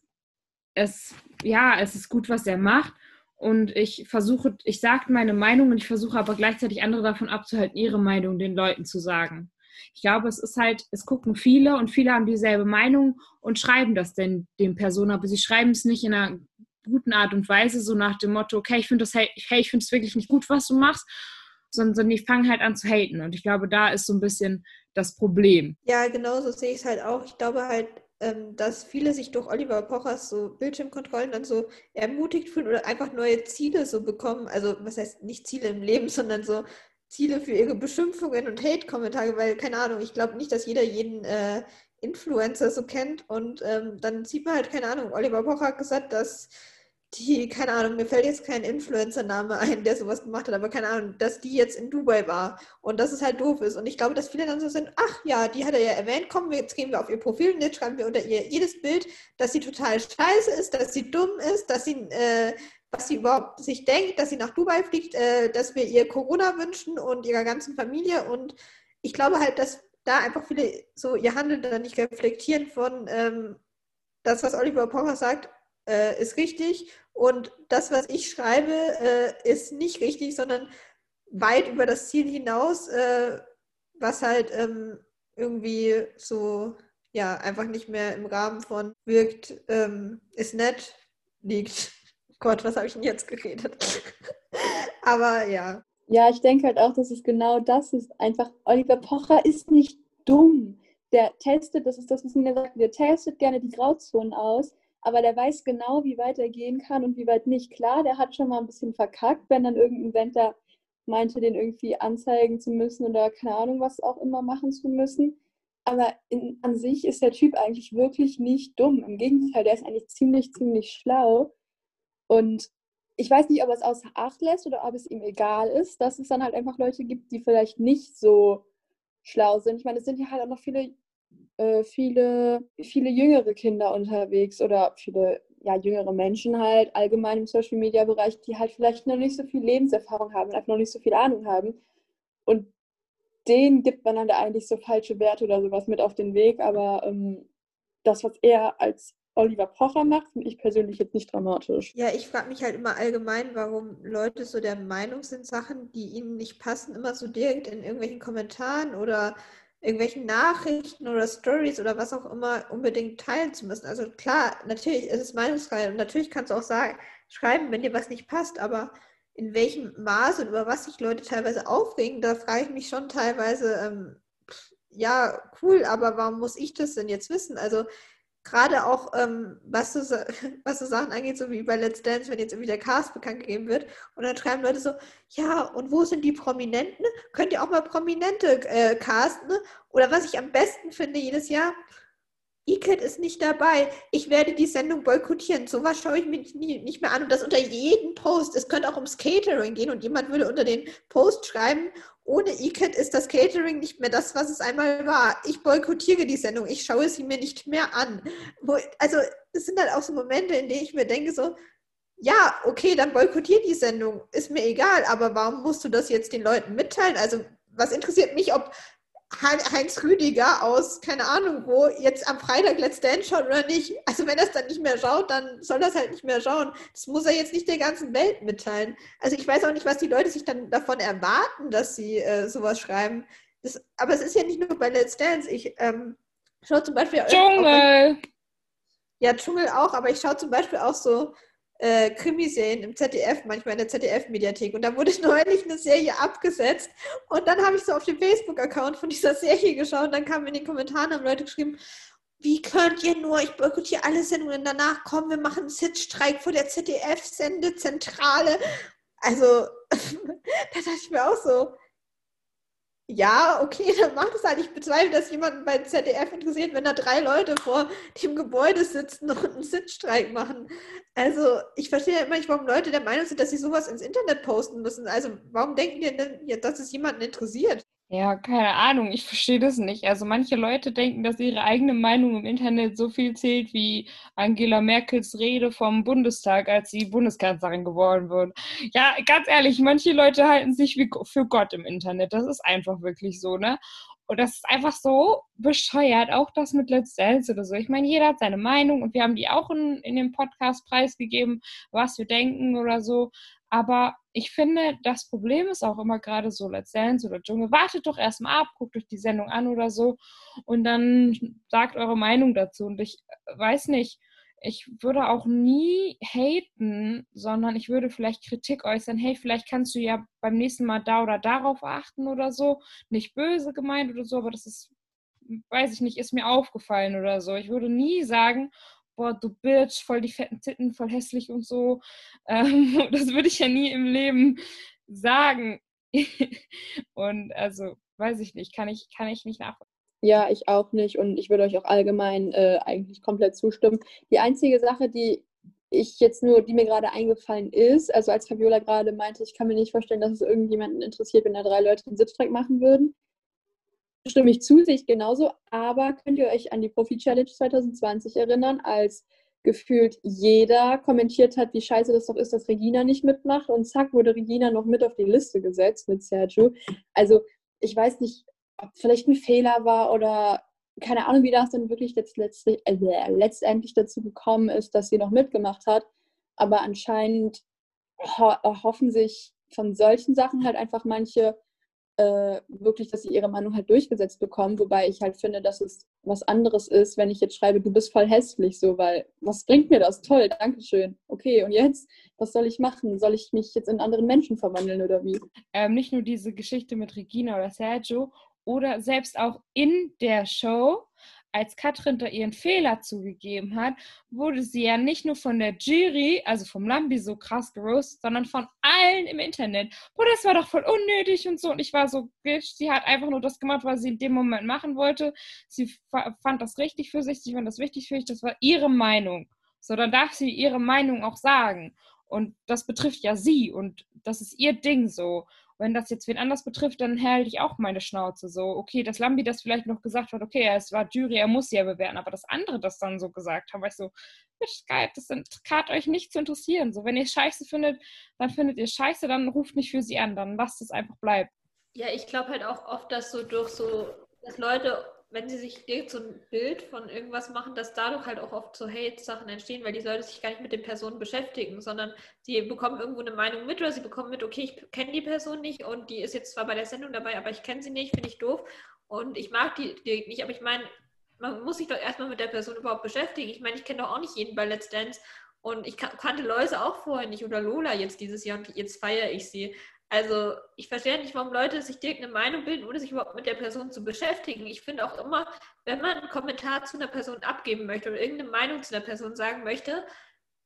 S1: es, ja, es ist gut, was er macht. Und ich versuche, ich sage meine Meinung und ich versuche aber gleichzeitig andere davon abzuhalten, ihre Meinung den Leuten zu sagen. Ich glaube, es ist halt, es gucken viele und viele haben dieselbe Meinung und schreiben das denn den Personen, aber sie schreiben es nicht in einer guten Art und Weise, so nach dem Motto, okay, ich finde das, hey, ich finde es wirklich nicht gut, was du machst, sondern die fangen halt an zu haten. Und ich glaube, da ist so ein bisschen das Problem.
S3: Ja, genau so sehe ich es halt auch. Ich glaube halt, ähm, dass viele sich durch Oliver Pochers so Bildschirmkontrollen dann so ermutigt fühlen oder einfach neue Ziele so bekommen. Also was heißt nicht Ziele im Leben, sondern so Ziele für ihre Beschimpfungen und Hate-Kommentare, weil, keine Ahnung, ich glaube nicht, dass jeder jeden äh, Influencer so kennt und ähm, dann sieht man halt, keine Ahnung, Oliver Pocher hat gesagt, dass die, keine Ahnung, mir fällt jetzt kein Influencer-Name ein, der sowas gemacht hat, aber keine Ahnung, dass die jetzt in Dubai war und dass es halt doof ist. Und ich glaube, dass viele dann so sind, ach ja, die hat er ja erwähnt, kommen wir, jetzt gehen wir auf ihr Profil und jetzt schreiben wir unter ihr jedes Bild, dass sie total scheiße ist, dass sie dumm ist, dass sie, äh, was sie überhaupt sich denkt, dass sie nach Dubai fliegt, äh, dass wir ihr Corona wünschen und ihrer ganzen Familie. Und ich glaube halt, dass da einfach viele so ihr Handeln dann nicht reflektieren von ähm, das, was Oliver Pocher sagt, äh, ist richtig und das, was ich schreibe, äh, ist nicht richtig, sondern weit über das Ziel hinaus, äh, was halt ähm, irgendwie so, ja, einfach nicht mehr im Rahmen von wirkt, ähm, ist nett, liegt. Gott, was habe ich denn jetzt geredet? Aber ja.
S2: Ja, ich denke halt auch, dass es genau das ist. Einfach, Oliver Pocher ist nicht dumm. Der testet, das ist das, was mir sagt, der testet gerne die Grauzonen aus aber der weiß genau, wie weit er gehen kann und wie weit nicht. Klar, der hat schon mal ein bisschen verkackt, wenn dann irgendein Venter meinte, den irgendwie anzeigen zu müssen oder keine Ahnung, was auch immer machen zu müssen. Aber in, an sich ist der Typ eigentlich wirklich nicht dumm. Im Gegenteil, der ist eigentlich ziemlich, ziemlich schlau. Und ich weiß nicht, ob er es außer Acht lässt oder ob es ihm egal ist, dass es dann halt einfach Leute gibt, die vielleicht nicht so schlau sind. Ich meine, es sind ja halt auch noch viele äh, viele, viele jüngere Kinder unterwegs oder viele ja, jüngere Menschen halt allgemein im Social Media Bereich, die halt vielleicht noch nicht so viel Lebenserfahrung haben, einfach noch nicht so viel Ahnung haben. Und denen gibt man dann eigentlich so falsche Werte oder sowas mit auf den Weg. Aber ähm, das, was er als Oliver Pocher macht, finde ich persönlich jetzt nicht dramatisch.
S3: Ja, ich frage mich halt immer allgemein, warum Leute so der Meinung sind, Sachen, die ihnen nicht passen, immer so direkt in irgendwelchen Kommentaren oder irgendwelchen Nachrichten oder Stories oder was auch immer unbedingt teilen zu müssen. Also klar, natürlich ist es Meinungsfreiheit und natürlich kannst du auch sagen, schreiben, wenn dir was nicht passt, aber in welchem Maße und über was sich Leute teilweise aufregen, da frage ich mich schon teilweise, ähm, ja, cool, aber warum muss ich das denn jetzt wissen? Also gerade auch, ähm, was, so, was so Sachen angeht, so wie bei Let's Dance, wenn jetzt irgendwie der Cast bekannt gegeben wird und dann schreiben Leute so, ja, und wo sind die Prominenten? Könnt ihr auch mal Prominente äh, casten? Oder was ich am besten finde jedes Jahr, Iket ist nicht dabei. Ich werde die Sendung boykottieren. Sowas schaue ich mir nie, nicht mehr an. Und das unter jedem Post. Es könnte auch ums Catering gehen und jemand würde unter den Post schreiben, ohne Iket ist das Catering nicht mehr das, was es einmal war. Ich boykottiere die Sendung. Ich schaue sie mir nicht mehr an. Also es sind halt auch so Momente, in denen ich mir denke so, ja, okay, dann boykottiere die Sendung. Ist mir egal. Aber warum musst du das jetzt den Leuten mitteilen? Also was interessiert mich, ob Heinz Rüdiger aus, keine Ahnung wo, jetzt am Freitag Let's Dance schaut oder nicht. Also wenn er es dann nicht mehr schaut, dann soll das halt nicht mehr schauen. Das muss er jetzt nicht der ganzen Welt mitteilen. Also ich weiß auch nicht, was die Leute sich dann davon erwarten, dass sie äh, sowas schreiben. Das, aber es ist ja nicht nur bei Let's Dance. Ich ähm, schaue zum Beispiel...
S1: Dschungel!
S3: Auch, ja, Dschungel auch, aber ich schaue zum Beispiel auch so äh, Krimiserien im ZDF, manchmal in der ZDF-Mediathek. Und da wurde neulich eine Serie abgesetzt. Und dann habe ich so auf dem Facebook-Account von dieser Serie geschaut. Und dann kamen in den Kommentaren haben Leute geschrieben, wie könnt ihr nur, ich boykottiere alle Sendungen danach, kommen, wir machen einen Sitzstreik vor der ZDF-Sendezentrale. Also, da dachte ich mir auch so, ja, okay, dann macht es halt. Ich bezweifle, dass jemanden bei ZDF interessiert, wenn da drei Leute vor dem Gebäude sitzen und einen Sitzstreik machen. Also, ich verstehe ja immer nicht, warum Leute der Meinung sind, dass sie sowas ins Internet posten müssen. Also, warum denken die denn, dass es jemanden interessiert?
S1: Ja, keine Ahnung, ich verstehe das nicht. Also manche Leute denken, dass ihre eigene Meinung im Internet so viel zählt wie Angela Merkels Rede vom Bundestag, als sie Bundeskanzlerin geworden wurde. Ja, ganz ehrlich, manche Leute halten sich wie für Gott im Internet. Das ist einfach wirklich so, ne? Und das ist einfach so bescheuert, auch das mit Let's Dance oder so. Ich meine, jeder hat seine Meinung und wir haben die auch in, in dem Podcast preisgegeben, was wir denken oder so. Aber ich finde, das Problem ist auch immer gerade so, Let's Dance oder Dschungel, wartet doch erstmal ab, guckt euch die Sendung an oder so und dann sagt eure Meinung dazu. Und ich weiß nicht, ich würde auch nie haten, sondern ich würde vielleicht Kritik äußern. Hey, vielleicht kannst du ja beim nächsten Mal da oder darauf achten oder so. Nicht böse gemeint oder so, aber das ist, weiß ich nicht, ist mir aufgefallen oder so. Ich würde nie sagen, boah, du Bitch, voll die fetten Titten, voll hässlich und so. Ähm, das würde ich ja nie im Leben sagen. und also, weiß ich nicht, kann ich, kann ich nicht nachvollziehen.
S2: Ja, ich auch nicht und ich würde euch auch allgemein äh, eigentlich komplett zustimmen. Die einzige Sache, die ich jetzt nur, die mir gerade eingefallen ist, also als Fabiola gerade meinte, ich kann mir nicht vorstellen, dass es irgendjemanden interessiert, wenn da drei Leute einen Sitzstreik machen würden stimme ich zu, sehe ich genauso. Aber könnt ihr euch an die Profi-Challenge 2020 erinnern, als gefühlt jeder kommentiert hat, wie scheiße das doch ist, dass Regina nicht mitmacht. Und zack, wurde Regina noch mit auf die Liste gesetzt mit Sergio. Also ich weiß nicht, ob vielleicht ein Fehler war oder keine Ahnung, wie das dann wirklich letztlich, äh, letztendlich dazu gekommen ist, dass sie noch mitgemacht hat. Aber anscheinend ho hoffen sich von solchen Sachen halt einfach manche äh, wirklich, dass sie ihre Meinung halt durchgesetzt bekommen, wobei ich halt finde, dass es was anderes ist, wenn ich jetzt schreibe, du bist voll hässlich, so, weil was bringt mir das? Toll, Dankeschön. Okay, und jetzt, was soll ich machen? Soll ich mich jetzt in anderen Menschen verwandeln oder wie?
S1: Ähm, nicht nur diese Geschichte mit Regina oder Sergio oder selbst auch in der Show als Katrin da ihren Fehler zugegeben hat, wurde sie ja nicht nur von der Jury, also vom Lambi, so krass geroastet, sondern von allen im Internet. Boah, das war doch voll unnötig und so. Und ich war so, bitch, sie hat einfach nur das gemacht, was sie in dem Moment machen wollte. Sie fand das richtig für sich, sie fand das wichtig für sich, das war ihre Meinung. So, dann darf sie ihre Meinung auch sagen. Und das betrifft ja sie und das ist ihr Ding so wenn das jetzt wen anders betrifft, dann halte ich auch meine Schnauze so. Okay, dass Lambi das vielleicht noch gesagt hat, okay, es war Jury, er muss ja bewerten, aber dass andere das dann so gesagt haben, weil ich so, Skype, das hat euch nicht zu interessieren. So, wenn ihr Scheiße findet, dann findet ihr Scheiße, dann ruft nicht für sie an, dann lasst es einfach bleiben.
S3: Ja, ich glaube halt auch oft, dass so durch so, dass Leute wenn sie sich so ein Bild von irgendwas machen, dass dadurch halt auch oft so Hate-Sachen entstehen, weil die Leute sich gar nicht mit den Personen beschäftigen, sondern sie bekommen irgendwo eine Meinung mit oder sie bekommen mit, okay, ich kenne die Person nicht und die ist jetzt zwar bei der Sendung dabei, aber ich kenne sie nicht, finde ich doof und ich mag die, die nicht, aber ich meine, man muss sich doch erstmal mit der Person überhaupt beschäftigen. Ich meine, ich kenne doch auch nicht jeden bei Let's Dance und ich kannte Läuse auch vorher nicht oder Lola jetzt dieses Jahr und jetzt feiere ich sie. Also ich verstehe nicht, warum Leute sich direkt eine Meinung bilden, ohne sich überhaupt mit der Person zu beschäftigen. Ich finde auch immer, wenn man einen Kommentar zu einer Person abgeben möchte oder irgendeine Meinung zu einer Person sagen möchte,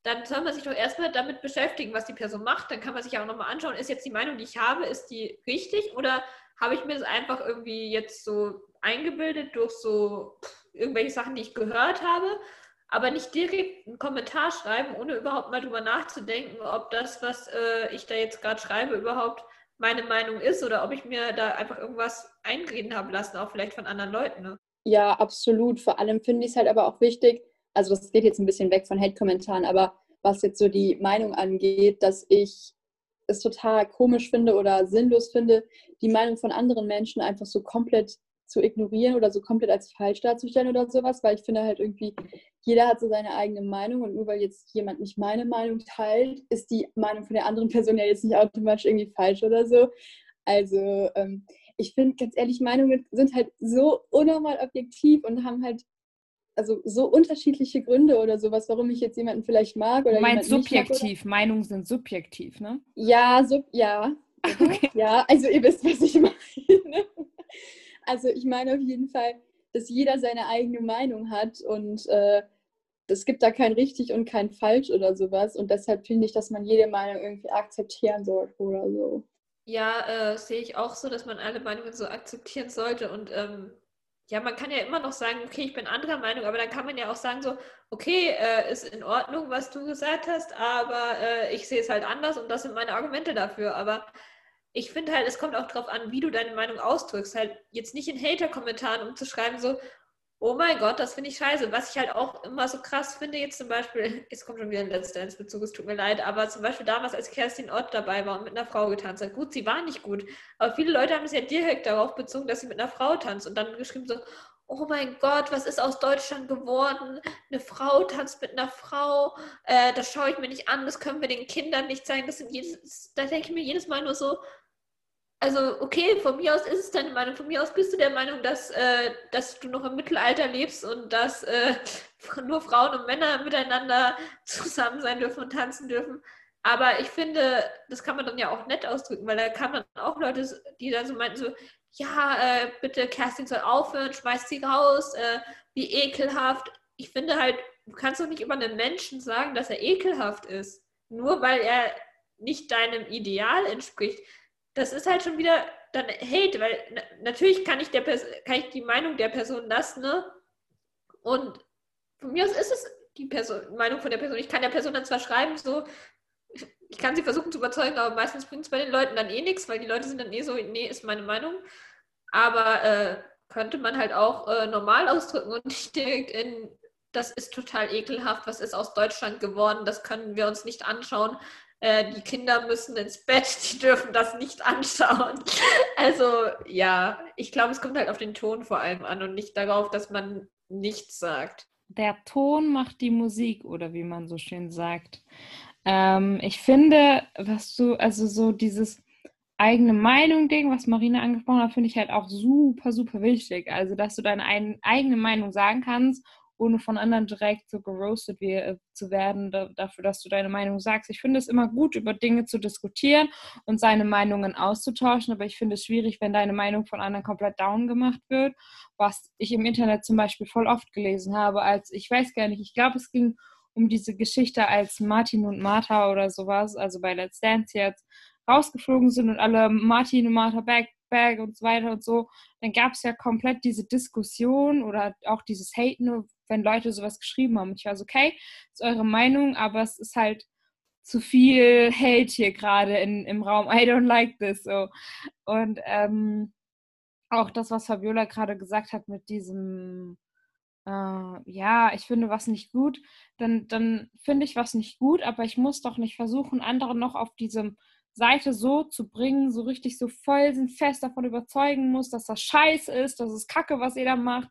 S3: dann soll man sich doch erstmal damit beschäftigen, was die Person macht. Dann kann man sich auch nochmal anschauen, ist jetzt die Meinung, die ich habe, ist die richtig oder habe ich mir das einfach irgendwie jetzt so eingebildet durch so irgendwelche Sachen, die ich gehört habe aber nicht direkt einen Kommentar schreiben, ohne überhaupt mal drüber nachzudenken, ob das, was äh, ich da jetzt gerade schreibe, überhaupt meine Meinung ist oder ob ich mir da einfach irgendwas einreden habe lassen, auch vielleicht von anderen Leuten. Ne?
S2: Ja, absolut. Vor allem finde ich es halt aber auch wichtig, also das geht jetzt ein bisschen weg von Hate-Kommentaren, aber was jetzt so die Meinung angeht, dass ich es total komisch finde oder sinnlos finde, die Meinung von anderen Menschen einfach so komplett zu ignorieren oder so komplett als falsch darzustellen oder sowas, weil ich finde halt irgendwie, jeder hat so seine eigene Meinung und nur weil jetzt jemand nicht meine Meinung teilt, ist die Meinung von der anderen Person ja jetzt nicht automatisch irgendwie falsch oder so. Also ähm, ich finde ganz ehrlich, Meinungen sind halt so unnormal objektiv und haben halt also so unterschiedliche Gründe oder sowas, warum ich jetzt jemanden vielleicht mag oder
S1: Meint subjektiv, mag, Meinungen sind subjektiv, ne?
S2: Ja, sub, ja. Okay. Ja, also ihr wisst, was ich meine. Also ich meine auf jeden Fall, dass jeder seine eigene Meinung hat und äh, es gibt da kein richtig und kein falsch oder sowas. Und deshalb finde ich, dass man jede Meinung irgendwie akzeptieren sollte oder so.
S3: Ja, äh, sehe ich auch so, dass man alle Meinungen so akzeptieren sollte und ähm, ja, man kann ja immer noch sagen, okay, ich bin anderer Meinung, aber dann kann man ja auch sagen, so, okay, äh, ist in Ordnung, was du gesagt hast, aber äh, ich sehe es halt anders und das sind meine Argumente dafür. Aber ich finde halt, es kommt auch darauf an, wie du deine Meinung ausdrückst. Halt jetzt nicht in Hater-Kommentaren, um zu schreiben, so, oh mein Gott, das finde ich scheiße. Was ich halt auch immer so krass finde, jetzt zum Beispiel, es kommt schon wieder ein letzter ins Bezug, es tut mir leid, aber zum Beispiel damals, als Kerstin Ott dabei war und mit einer Frau getanzt hat. Gut, sie war nicht gut, aber viele Leute haben es ja direkt darauf bezogen, dass sie mit einer Frau tanzt und dann geschrieben so, oh mein Gott, was ist aus Deutschland geworden? Eine Frau tanzt mit einer Frau, äh, das schaue ich mir nicht an, das können wir den Kindern nicht zeigen. Das sind jedes, da denke ich mir jedes Mal nur so, also okay, von mir aus ist es deine Meinung. Von mir aus bist du der Meinung, dass, äh, dass du noch im Mittelalter lebst und dass äh, nur Frauen und Männer miteinander zusammen sein dürfen und tanzen dürfen. Aber ich finde, das kann man dann ja auch nett ausdrücken, weil da kann man auch Leute, die dann so meinten, so, ja, äh, bitte Kerstin soll aufhören, schmeißt sie raus, äh, wie ekelhaft. Ich finde halt, du kannst doch nicht über einen Menschen sagen, dass er ekelhaft ist, nur weil er nicht deinem Ideal entspricht das ist halt schon wieder dann Hate, weil na, natürlich kann ich, der kann ich die Meinung der Person lassen, ne? Und von mir aus ist es die Person, Meinung von der Person. Ich kann der Person dann zwar schreiben, so, ich kann sie versuchen zu überzeugen, aber meistens bringt es bei den Leuten dann eh nichts, weil die Leute sind dann eh so, nee, ist meine Meinung. Aber äh, könnte man halt auch äh, normal ausdrücken und nicht direkt in, das ist total ekelhaft, was ist aus Deutschland geworden, das können wir uns nicht anschauen. Äh, die Kinder müssen ins Bett, die dürfen das nicht anschauen. Also ja, ich glaube, es kommt halt auf den Ton vor allem an und nicht darauf, dass man nichts sagt.
S1: Der Ton macht die Musik oder wie man so schön sagt. Ähm, ich finde, was du, also so dieses eigene Meinung-Ding, was Marina angesprochen hat, finde ich halt auch super, super wichtig. Also, dass du deine ein, eigene Meinung sagen kannst ohne von anderen direkt so geroastet wie, äh, zu werden, da, dafür, dass du deine Meinung sagst. Ich finde es immer gut, über Dinge zu diskutieren und seine Meinungen auszutauschen, aber ich finde es schwierig, wenn deine Meinung von anderen komplett down gemacht wird, was ich im Internet zum Beispiel voll oft gelesen habe, als ich weiß gar nicht, ich glaube, es ging um diese Geschichte, als Martin und Martha oder sowas, also bei Let's Dance jetzt, rausgeflogen sind und alle Martin und Martha back, back und so weiter und so, dann gab es ja komplett diese Diskussion oder auch dieses Haten, wenn Leute sowas geschrieben haben. Ich war so, okay, ist eure Meinung, aber es ist halt zu viel Hate hier gerade im Raum. I don't like this. So. Und ähm, auch das, was Fabiola gerade gesagt hat mit diesem, äh, ja, ich finde was nicht gut, dann, dann finde ich was nicht gut, aber ich muss doch nicht versuchen, andere noch auf diese Seite so zu bringen, so richtig so voll sind, fest davon überzeugen muss, dass das scheiße ist, dass es kacke, was ihr da macht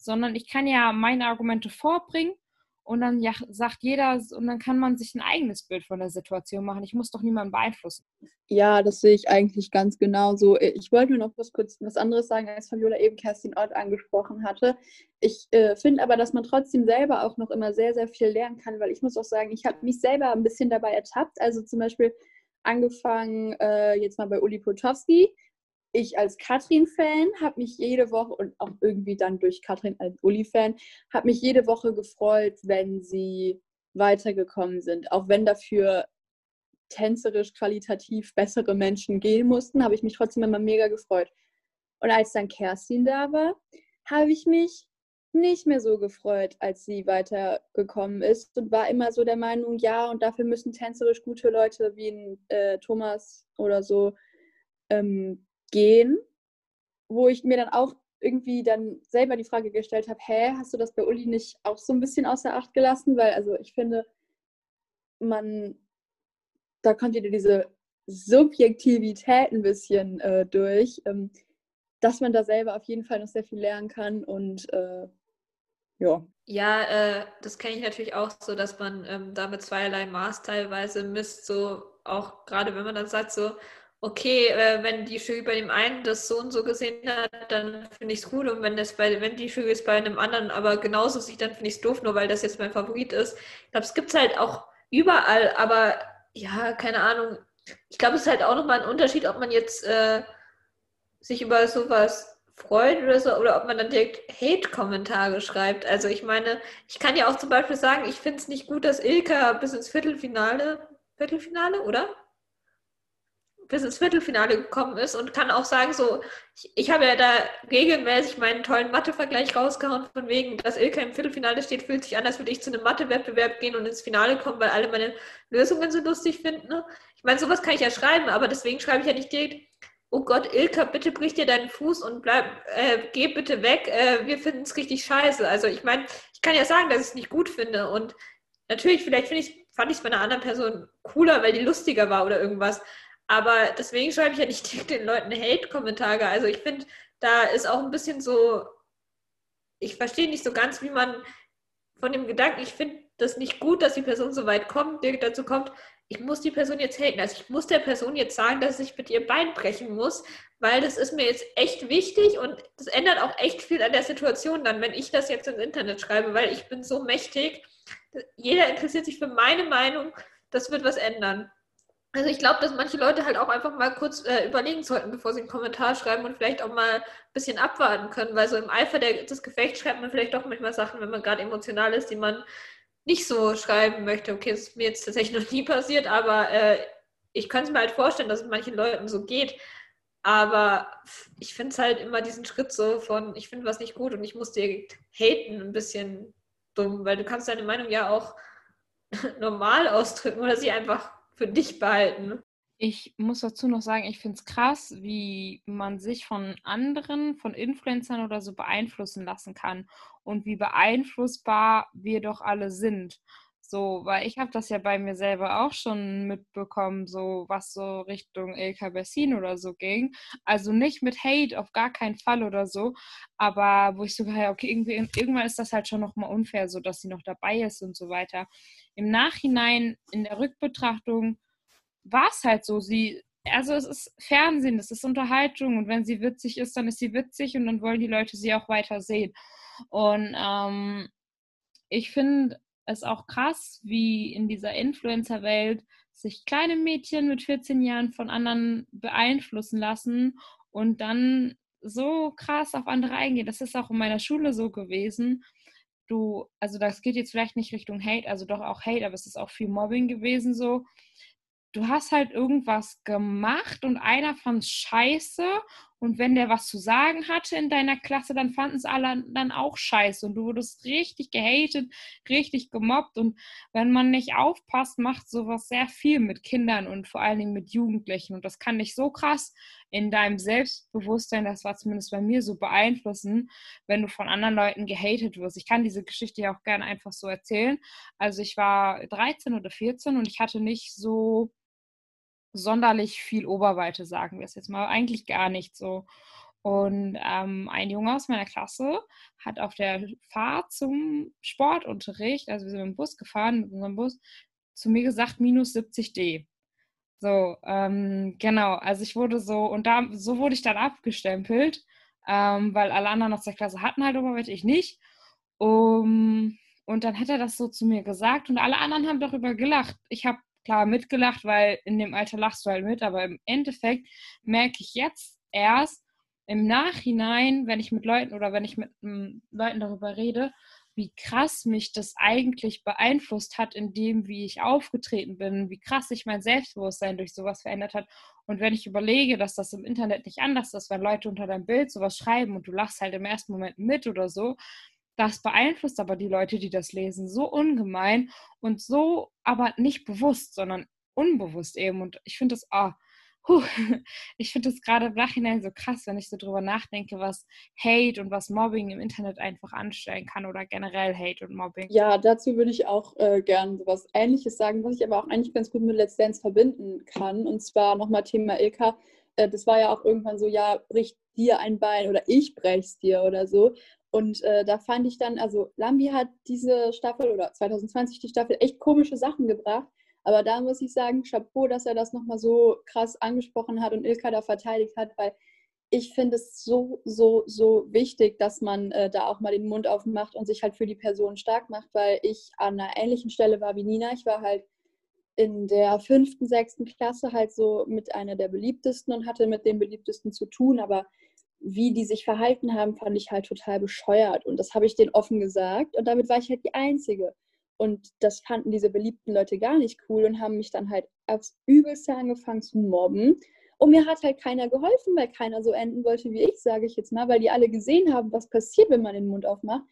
S1: sondern ich kann ja meine Argumente vorbringen und dann ja, sagt jeder, und dann kann man sich ein eigenes Bild von der Situation machen. Ich muss doch niemanden beeinflussen.
S2: Ja, das sehe ich eigentlich ganz genauso. Ich wollte nur noch was kurz was anderes sagen, als Fabiola eben Kerstin Ott angesprochen hatte. Ich äh, finde aber, dass man trotzdem selber auch noch immer sehr, sehr viel lernen kann, weil ich muss auch sagen, ich habe mich selber ein bisschen dabei ertappt. Also zum Beispiel angefangen äh, jetzt mal bei Uli Potowski ich als Katrin-Fan habe mich jede Woche und auch irgendwie dann durch Katrin als Uli-Fan, habe mich jede Woche gefreut, wenn sie weitergekommen sind. Auch wenn dafür tänzerisch qualitativ bessere Menschen gehen mussten, habe ich mich trotzdem immer mega gefreut. Und als dann Kerstin da war, habe ich mich nicht mehr so gefreut, als sie weitergekommen ist und war immer so der Meinung, ja, und dafür müssen tänzerisch gute Leute wie ein, äh, Thomas oder so ähm, gehen, wo ich mir dann auch irgendwie dann selber die Frage gestellt habe, hä, hast du das bei Uli nicht auch so ein bisschen außer Acht gelassen? Weil also ich finde, man, da kommt wieder diese Subjektivität ein bisschen äh, durch, ähm, dass man da selber auf jeden Fall noch sehr viel lernen kann und äh, ja.
S3: Ja, äh, das kenne ich natürlich auch so, dass man ähm, da zweierlei Maß teilweise misst, so auch gerade wenn man dann sagt, so, okay, äh, wenn die Jury bei dem einen das so und so gesehen hat, dann finde ich es gut. Und wenn, das bei, wenn die Jury es bei einem anderen aber genauso sieht, dann finde ich es doof, nur weil das jetzt mein Favorit ist. Ich glaube, es gibt es halt auch überall, aber ja, keine Ahnung. Ich glaube, es ist halt auch nochmal ein Unterschied, ob man jetzt äh, sich über sowas freut oder so, oder ob man dann direkt Hate-Kommentare schreibt. Also ich meine, ich kann ja auch zum Beispiel sagen, ich finde es nicht gut, dass Ilka bis ins Viertelfinale, Viertelfinale, oder? Bis ins Viertelfinale gekommen ist und kann auch sagen, so, ich, ich habe ja da regelmäßig meinen tollen Mathe-Vergleich rausgehauen, von wegen, dass Ilka im Viertelfinale steht, fühlt sich an, als würde ich zu einem Mathe-Wettbewerb gehen und ins Finale kommen, weil alle meine Lösungen so lustig finden. Ne? Ich meine, sowas kann ich ja schreiben, aber deswegen schreibe ich ja nicht direkt, oh Gott, Ilka, bitte brich dir deinen Fuß und bleib, äh, geh bitte weg, äh, wir finden es richtig scheiße. Also ich meine, ich kann ja sagen, dass ich es nicht gut finde und natürlich, vielleicht finde ich, fand ich es bei einer anderen Person cooler, weil die lustiger war oder irgendwas. Aber deswegen schreibe ich ja nicht den Leuten Hate-Kommentare. Also ich finde, da ist auch ein bisschen so, ich verstehe nicht so ganz, wie man von dem Gedanken, ich finde das nicht gut, dass die Person so weit kommt, dazu kommt, ich muss die Person jetzt haten. Also ich muss der Person jetzt sagen, dass ich mit ihr Bein brechen muss, weil das ist mir jetzt echt wichtig und das ändert auch echt viel an der Situation dann, wenn ich das jetzt ins Internet schreibe, weil ich bin so mächtig. Jeder interessiert sich für meine Meinung, das wird was ändern. Also ich glaube, dass manche Leute halt auch einfach mal kurz äh, überlegen sollten, bevor sie einen Kommentar schreiben und vielleicht auch mal ein bisschen abwarten können, weil so im Eifer der, des Gefechts schreibt man vielleicht doch manchmal Sachen, wenn man gerade emotional ist, die man nicht so schreiben möchte. Okay, das ist mir jetzt tatsächlich noch nie passiert, aber äh, ich könnte es mir halt vorstellen, dass es manchen Leuten so geht. Aber ich finde es halt immer diesen Schritt so von, ich finde was nicht gut und ich muss dir haten, ein bisschen dumm, weil du kannst deine Meinung ja auch normal ausdrücken oder sie einfach für dich behalten.
S1: Ich muss dazu noch sagen, ich finde es krass, wie man sich von anderen, von Influencern oder so beeinflussen lassen kann und wie beeinflussbar wir doch alle sind. So, weil ich habe das ja bei mir selber auch schon mitbekommen, so was so Richtung Ilka Bessin oder so ging. Also nicht mit Hate, auf gar keinen Fall oder so, aber wo ich sogar, okay, irgendwie, irgendwann ist das halt schon nochmal unfair, so dass sie noch dabei ist und so weiter. Im Nachhinein, in der Rückbetrachtung, war es halt so. Sie, also es ist Fernsehen, es ist Unterhaltung und wenn sie witzig ist, dann ist sie witzig und dann wollen die Leute sie auch weiter sehen. Und ähm, ich finde es auch krass, wie in dieser Influencer-Welt sich kleine Mädchen mit 14 Jahren von anderen beeinflussen lassen und dann so krass auf andere eingehen. Das ist auch in meiner Schule so gewesen. Du, also das geht jetzt vielleicht nicht Richtung Hate, also doch auch Hate, aber es ist auch viel Mobbing gewesen so. Du hast halt irgendwas gemacht und einer fand scheiße und wenn der was zu sagen hatte in deiner Klasse, dann fanden es alle dann auch scheiße und du wurdest richtig gehatet, richtig gemobbt und wenn man nicht aufpasst, macht sowas sehr viel mit Kindern und vor allen Dingen mit Jugendlichen und das kann dich so krass in deinem Selbstbewusstsein, das war zumindest bei mir so beeinflussen, wenn du von anderen Leuten gehatet wirst. Ich kann diese Geschichte ja auch gerne einfach so erzählen. Also ich war 13 oder 14 und ich hatte nicht so sonderlich viel Oberweite, sagen wir es jetzt mal. Eigentlich gar nicht so. Und ähm, ein Junge aus meiner Klasse hat auf der Fahrt zum Sportunterricht, also wir sind mit dem Bus gefahren, mit unserem Bus, zu mir gesagt, minus 70 D. So, ähm, genau, also ich wurde so, und da, so wurde ich dann abgestempelt, ähm, weil alle anderen aus der Klasse hatten halt Oberweite, ich nicht. Um, und dann hat er das so zu mir gesagt und alle anderen haben darüber gelacht. Ich habe klar mitgelacht, weil in dem Alter lachst du halt mit, aber im Endeffekt merke ich jetzt erst im Nachhinein, wenn ich mit Leuten oder wenn ich mit m, Leuten darüber rede, wie krass mich das eigentlich beeinflusst hat, in dem, wie ich aufgetreten bin, wie krass sich mein Selbstbewusstsein durch sowas verändert hat. Und wenn ich überlege, dass das im Internet nicht anders ist, wenn Leute unter deinem Bild sowas schreiben und du lachst halt im ersten Moment mit oder so, das beeinflusst aber die Leute, die das lesen, so ungemein und so aber nicht bewusst, sondern unbewusst eben. Und ich finde das, oh, Puh, ich finde das gerade im Nachhinein so krass, wenn ich so drüber nachdenke, was Hate und was Mobbing im Internet einfach anstellen kann oder generell Hate und Mobbing.
S2: Ja, dazu würde ich auch äh, gern sowas Ähnliches sagen, was ich aber auch eigentlich ganz gut mit Let's Dance verbinden kann. Und zwar nochmal Thema Ilka. Äh, das war ja auch irgendwann so, ja, brich dir ein Bein oder ich brech's dir oder so. Und äh, da fand ich dann, also Lambi hat diese Staffel oder 2020 die Staffel echt komische Sachen gebracht. Aber da muss ich sagen, Chapeau, dass er das nochmal so krass angesprochen hat und Ilka da verteidigt hat, weil ich finde es so, so, so wichtig, dass man äh, da auch mal den Mund aufmacht und sich halt für die Person stark macht, weil ich an einer ähnlichen Stelle war wie Nina. Ich war halt in der fünften, sechsten Klasse halt so mit einer der beliebtesten und hatte mit den beliebtesten zu tun, aber wie die sich verhalten haben, fand ich halt total bescheuert. Und das habe ich denen offen gesagt. Und damit war ich halt die Einzige. Und das fanden diese beliebten Leute gar nicht cool und haben mich dann halt aufs Übelste angefangen zu mobben. Und mir hat halt keiner geholfen, weil keiner so enden wollte wie ich, sage ich jetzt mal, weil die alle gesehen haben, was passiert, wenn man den Mund aufmacht.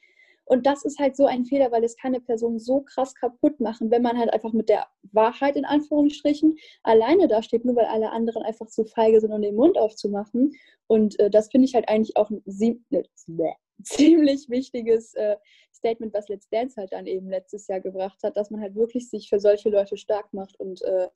S2: Und das ist halt so ein Fehler, weil es kann eine Person so krass kaputt machen, wenn man halt einfach mit der Wahrheit in Anführungsstrichen alleine dasteht, nur weil alle anderen einfach zu feige sind, um den Mund aufzumachen. Und äh, das finde ich halt eigentlich auch ein ne, ziemlich wichtiges äh, Statement, was Let's Dance halt dann eben letztes Jahr gebracht hat, dass man halt wirklich sich für solche Leute stark macht und äh,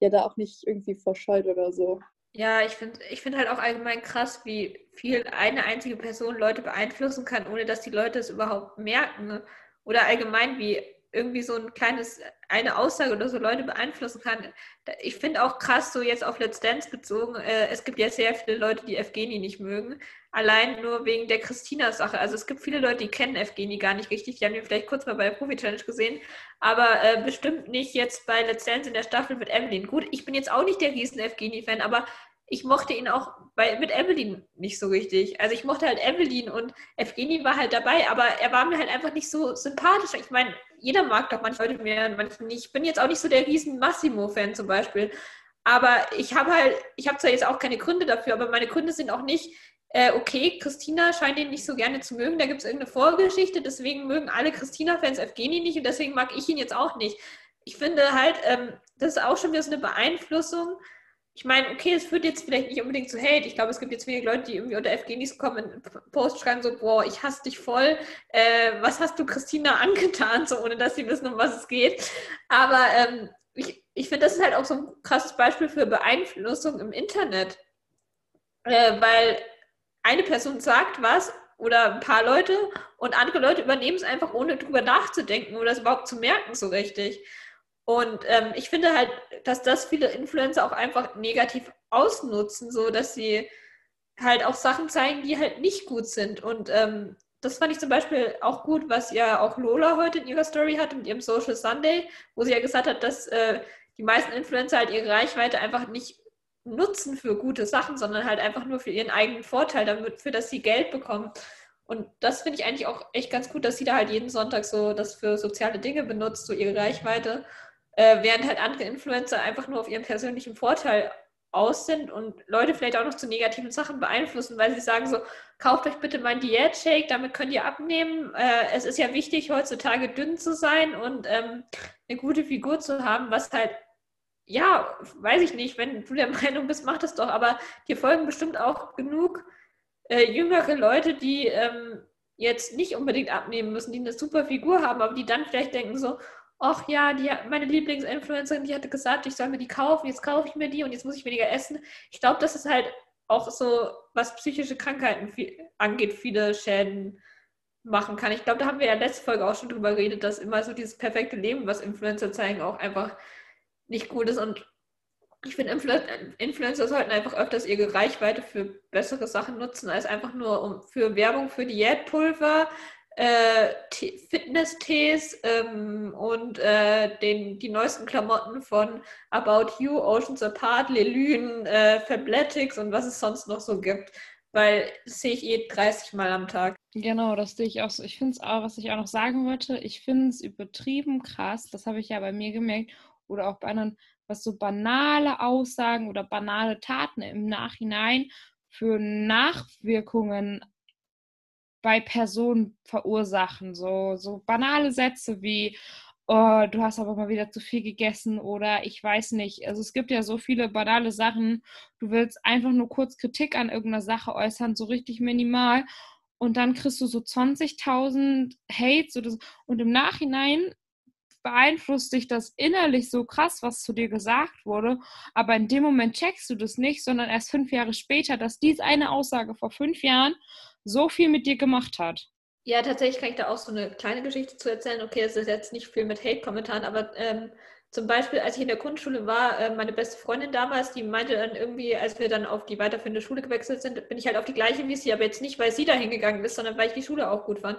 S2: ja da auch nicht irgendwie verscheut oder so.
S3: Ja, ich finde ich find halt auch allgemein krass, wie viel eine einzige Person Leute beeinflussen kann, ohne dass die Leute es überhaupt merken. Ne? Oder allgemein, wie irgendwie so ein kleines, eine Aussage oder so Leute beeinflussen kann. Ich finde auch krass, so jetzt auf Let's Dance bezogen, äh, es gibt ja sehr viele Leute, die Evgeni nicht mögen. Allein nur wegen der Christina-Sache. Also es gibt viele Leute, die kennen Evgeni gar nicht richtig. Die haben ihn vielleicht kurz mal bei der Profi-Challenge gesehen, aber äh, bestimmt nicht jetzt bei Let's Dance in der Staffel mit Evelyn. Gut, ich bin jetzt auch nicht der riesen Evgeni-Fan, aber ich mochte ihn auch bei, mit Evelyn nicht so richtig. Also ich mochte halt Evelyn und Evgeny war halt dabei, aber er war mir halt einfach nicht so sympathisch. Ich meine, jeder mag doch manche Leute mehr und manche nicht. Ich bin jetzt auch nicht so der riesen Massimo-Fan zum Beispiel. Aber ich habe halt, ich habe zwar jetzt auch keine Gründe dafür, aber meine Gründe sind auch nicht, äh, okay, Christina scheint ihn nicht so gerne zu mögen, da gibt es irgendeine Vorgeschichte, deswegen mögen alle Christina-Fans Evgeny nicht und deswegen mag ich ihn jetzt auch nicht. Ich finde halt, ähm, das ist auch schon wieder so eine Beeinflussung ich meine, okay, es führt jetzt vielleicht nicht unbedingt zu Hate. Ich glaube, es gibt jetzt wenige Leute, die irgendwie unter Evgenis kommen, Post schreiben so, boah, ich hasse dich voll. Äh, was hast du Christina angetan, so ohne dass sie wissen, um was es geht. Aber ähm, ich, ich finde, das ist halt auch so ein krasses Beispiel für Beeinflussung im Internet. Äh, weil eine Person sagt was oder ein paar Leute und andere Leute übernehmen es einfach, ohne drüber nachzudenken oder es überhaupt zu merken so richtig. Und ähm, ich finde halt, dass das viele Influencer auch einfach negativ ausnutzen, so dass sie halt auch Sachen zeigen, die halt nicht gut sind. Und ähm, das fand ich zum Beispiel auch gut, was ja auch Lola heute in ihrer Story hat, mit ihrem Social Sunday, wo sie ja gesagt hat, dass äh, die meisten Influencer halt ihre Reichweite einfach nicht nutzen für gute Sachen, sondern halt einfach nur für ihren eigenen Vorteil, damit, für das sie Geld bekommen. Und das finde ich eigentlich auch echt ganz gut, dass sie da halt jeden Sonntag so das für soziale Dinge benutzt, so ihre Reichweite. Äh, während halt andere Influencer einfach nur auf ihren persönlichen Vorteil aus sind und Leute vielleicht auch noch zu negativen Sachen beeinflussen, weil sie sagen so, kauft euch bitte meinen Diät-Shake, damit könnt ihr abnehmen. Äh, es ist ja wichtig, heutzutage dünn zu sein und ähm, eine gute Figur zu haben, was halt, ja, weiß ich nicht, wenn du der Meinung bist, mach das doch, aber dir folgen bestimmt auch genug äh, jüngere Leute, die ähm, jetzt nicht unbedingt abnehmen müssen, die eine super Figur haben, aber die dann vielleicht denken so, ach ja, die, meine Lieblingsinfluencerin, die hatte gesagt, ich soll mir die kaufen, jetzt kaufe ich mir die und jetzt muss ich weniger essen. Ich glaube, dass es halt auch so, was psychische Krankheiten angeht, viele Schäden machen kann. Ich glaube, da haben wir ja letzte Folge auch schon drüber geredet, dass immer so dieses perfekte Leben, was Influencer zeigen, auch einfach nicht gut ist. Und ich finde, Influ Influencer sollten einfach öfters ihre Reichweite für bessere Sachen nutzen, als einfach nur um, für Werbung für Diätpulver, äh, Fitness-Tees ähm, und äh, den, die neuesten Klamotten von About You, Oceans Apart, Lelune, äh, Fabletics und was es sonst noch so gibt. Weil das sehe ich eh 30 Mal am Tag.
S1: Genau, das sehe ich auch so. Ich finde es auch, was ich auch noch sagen wollte, ich finde es übertrieben krass, das habe ich ja bei mir gemerkt oder auch bei anderen, was so banale Aussagen oder banale Taten im Nachhinein für Nachwirkungen bei Personen verursachen. So, so banale Sätze wie, oh, du hast aber mal wieder zu viel gegessen oder ich weiß nicht. Also es gibt ja so viele banale Sachen. Du willst einfach nur kurz Kritik an irgendeiner Sache äußern, so richtig minimal. Und dann kriegst du so 20.000 Hates oder so. Und im Nachhinein beeinflusst dich das innerlich so krass, was zu dir gesagt wurde. Aber in dem Moment checkst du das nicht, sondern erst fünf Jahre später, dass dies eine Aussage vor fünf Jahren so viel mit dir gemacht hat.
S3: Ja, tatsächlich kann ich da auch so eine kleine Geschichte zu erzählen. Okay, es ist jetzt nicht viel mit Hate-Kommentaren, aber ähm, zum Beispiel, als ich in der Grundschule war, äh, meine beste Freundin damals, die meinte dann irgendwie, als wir dann auf die weiterführende Schule gewechselt sind, bin ich halt auf die gleiche wie sie, aber jetzt nicht, weil sie da hingegangen ist, sondern weil ich die Schule auch gut fand.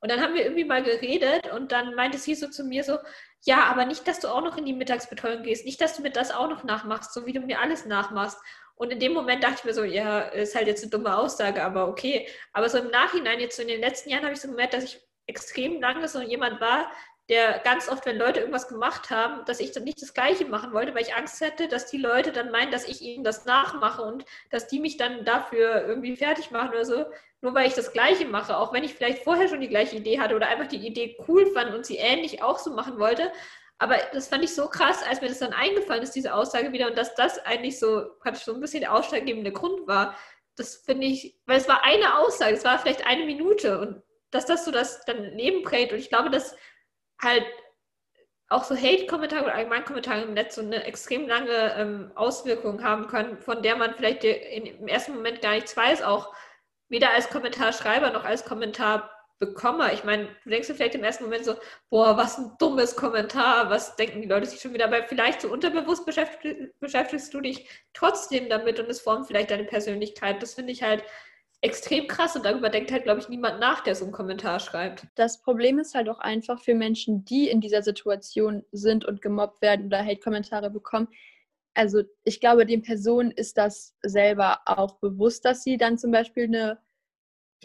S3: Und dann haben wir irgendwie mal geredet und dann meinte sie so zu mir so, ja, aber nicht, dass du auch noch in die Mittagsbetreuung gehst, nicht, dass du mir das auch noch nachmachst, so wie du mir alles nachmachst. Und in dem Moment dachte ich mir so, ja, ist halt jetzt eine dumme Aussage, aber okay. Aber so im Nachhinein, jetzt so in den letzten Jahren, habe ich so gemerkt, dass ich extrem lange so jemand war, der ganz oft, wenn Leute irgendwas gemacht haben, dass ich dann nicht das Gleiche machen wollte, weil ich Angst hätte, dass die Leute dann meinen, dass ich ihnen das nachmache und dass die mich dann dafür irgendwie fertig machen oder so, nur weil ich das Gleiche mache, auch wenn ich vielleicht vorher schon die gleiche Idee hatte oder einfach die Idee cool fand und sie ähnlich auch so machen wollte. Aber das fand ich so krass, als mir das dann eingefallen ist, diese Aussage wieder, und dass das eigentlich so praktisch so ein bisschen der ausschlaggebende Grund war. Das finde ich, weil es war eine Aussage, es war vielleicht eine Minute und dass das so das dann Leben prägt. Und ich glaube, dass halt auch so Hate-Kommentare oder Allgemeinkommentare im Netz so eine extrem lange ähm, Auswirkung haben können, von der man vielleicht in, im ersten Moment gar nichts weiß, auch weder als Kommentarschreiber noch als Kommentarbekommer. Ich meine, du denkst dir vielleicht im ersten Moment so, boah, was ein dummes Kommentar, was denken die Leute sich schon wieder, aber vielleicht so unterbewusst beschäftigst, beschäftigst du dich trotzdem damit und es formt vielleicht deine Persönlichkeit. Das finde ich halt extrem krass und darüber denkt halt, glaube ich, niemand nach, der so einen Kommentar schreibt.
S2: Das Problem ist halt auch einfach für Menschen, die in dieser Situation sind und gemobbt werden oder Hate-Kommentare bekommen. Also ich glaube, den Personen ist das selber auch bewusst, dass sie dann zum Beispiel eine,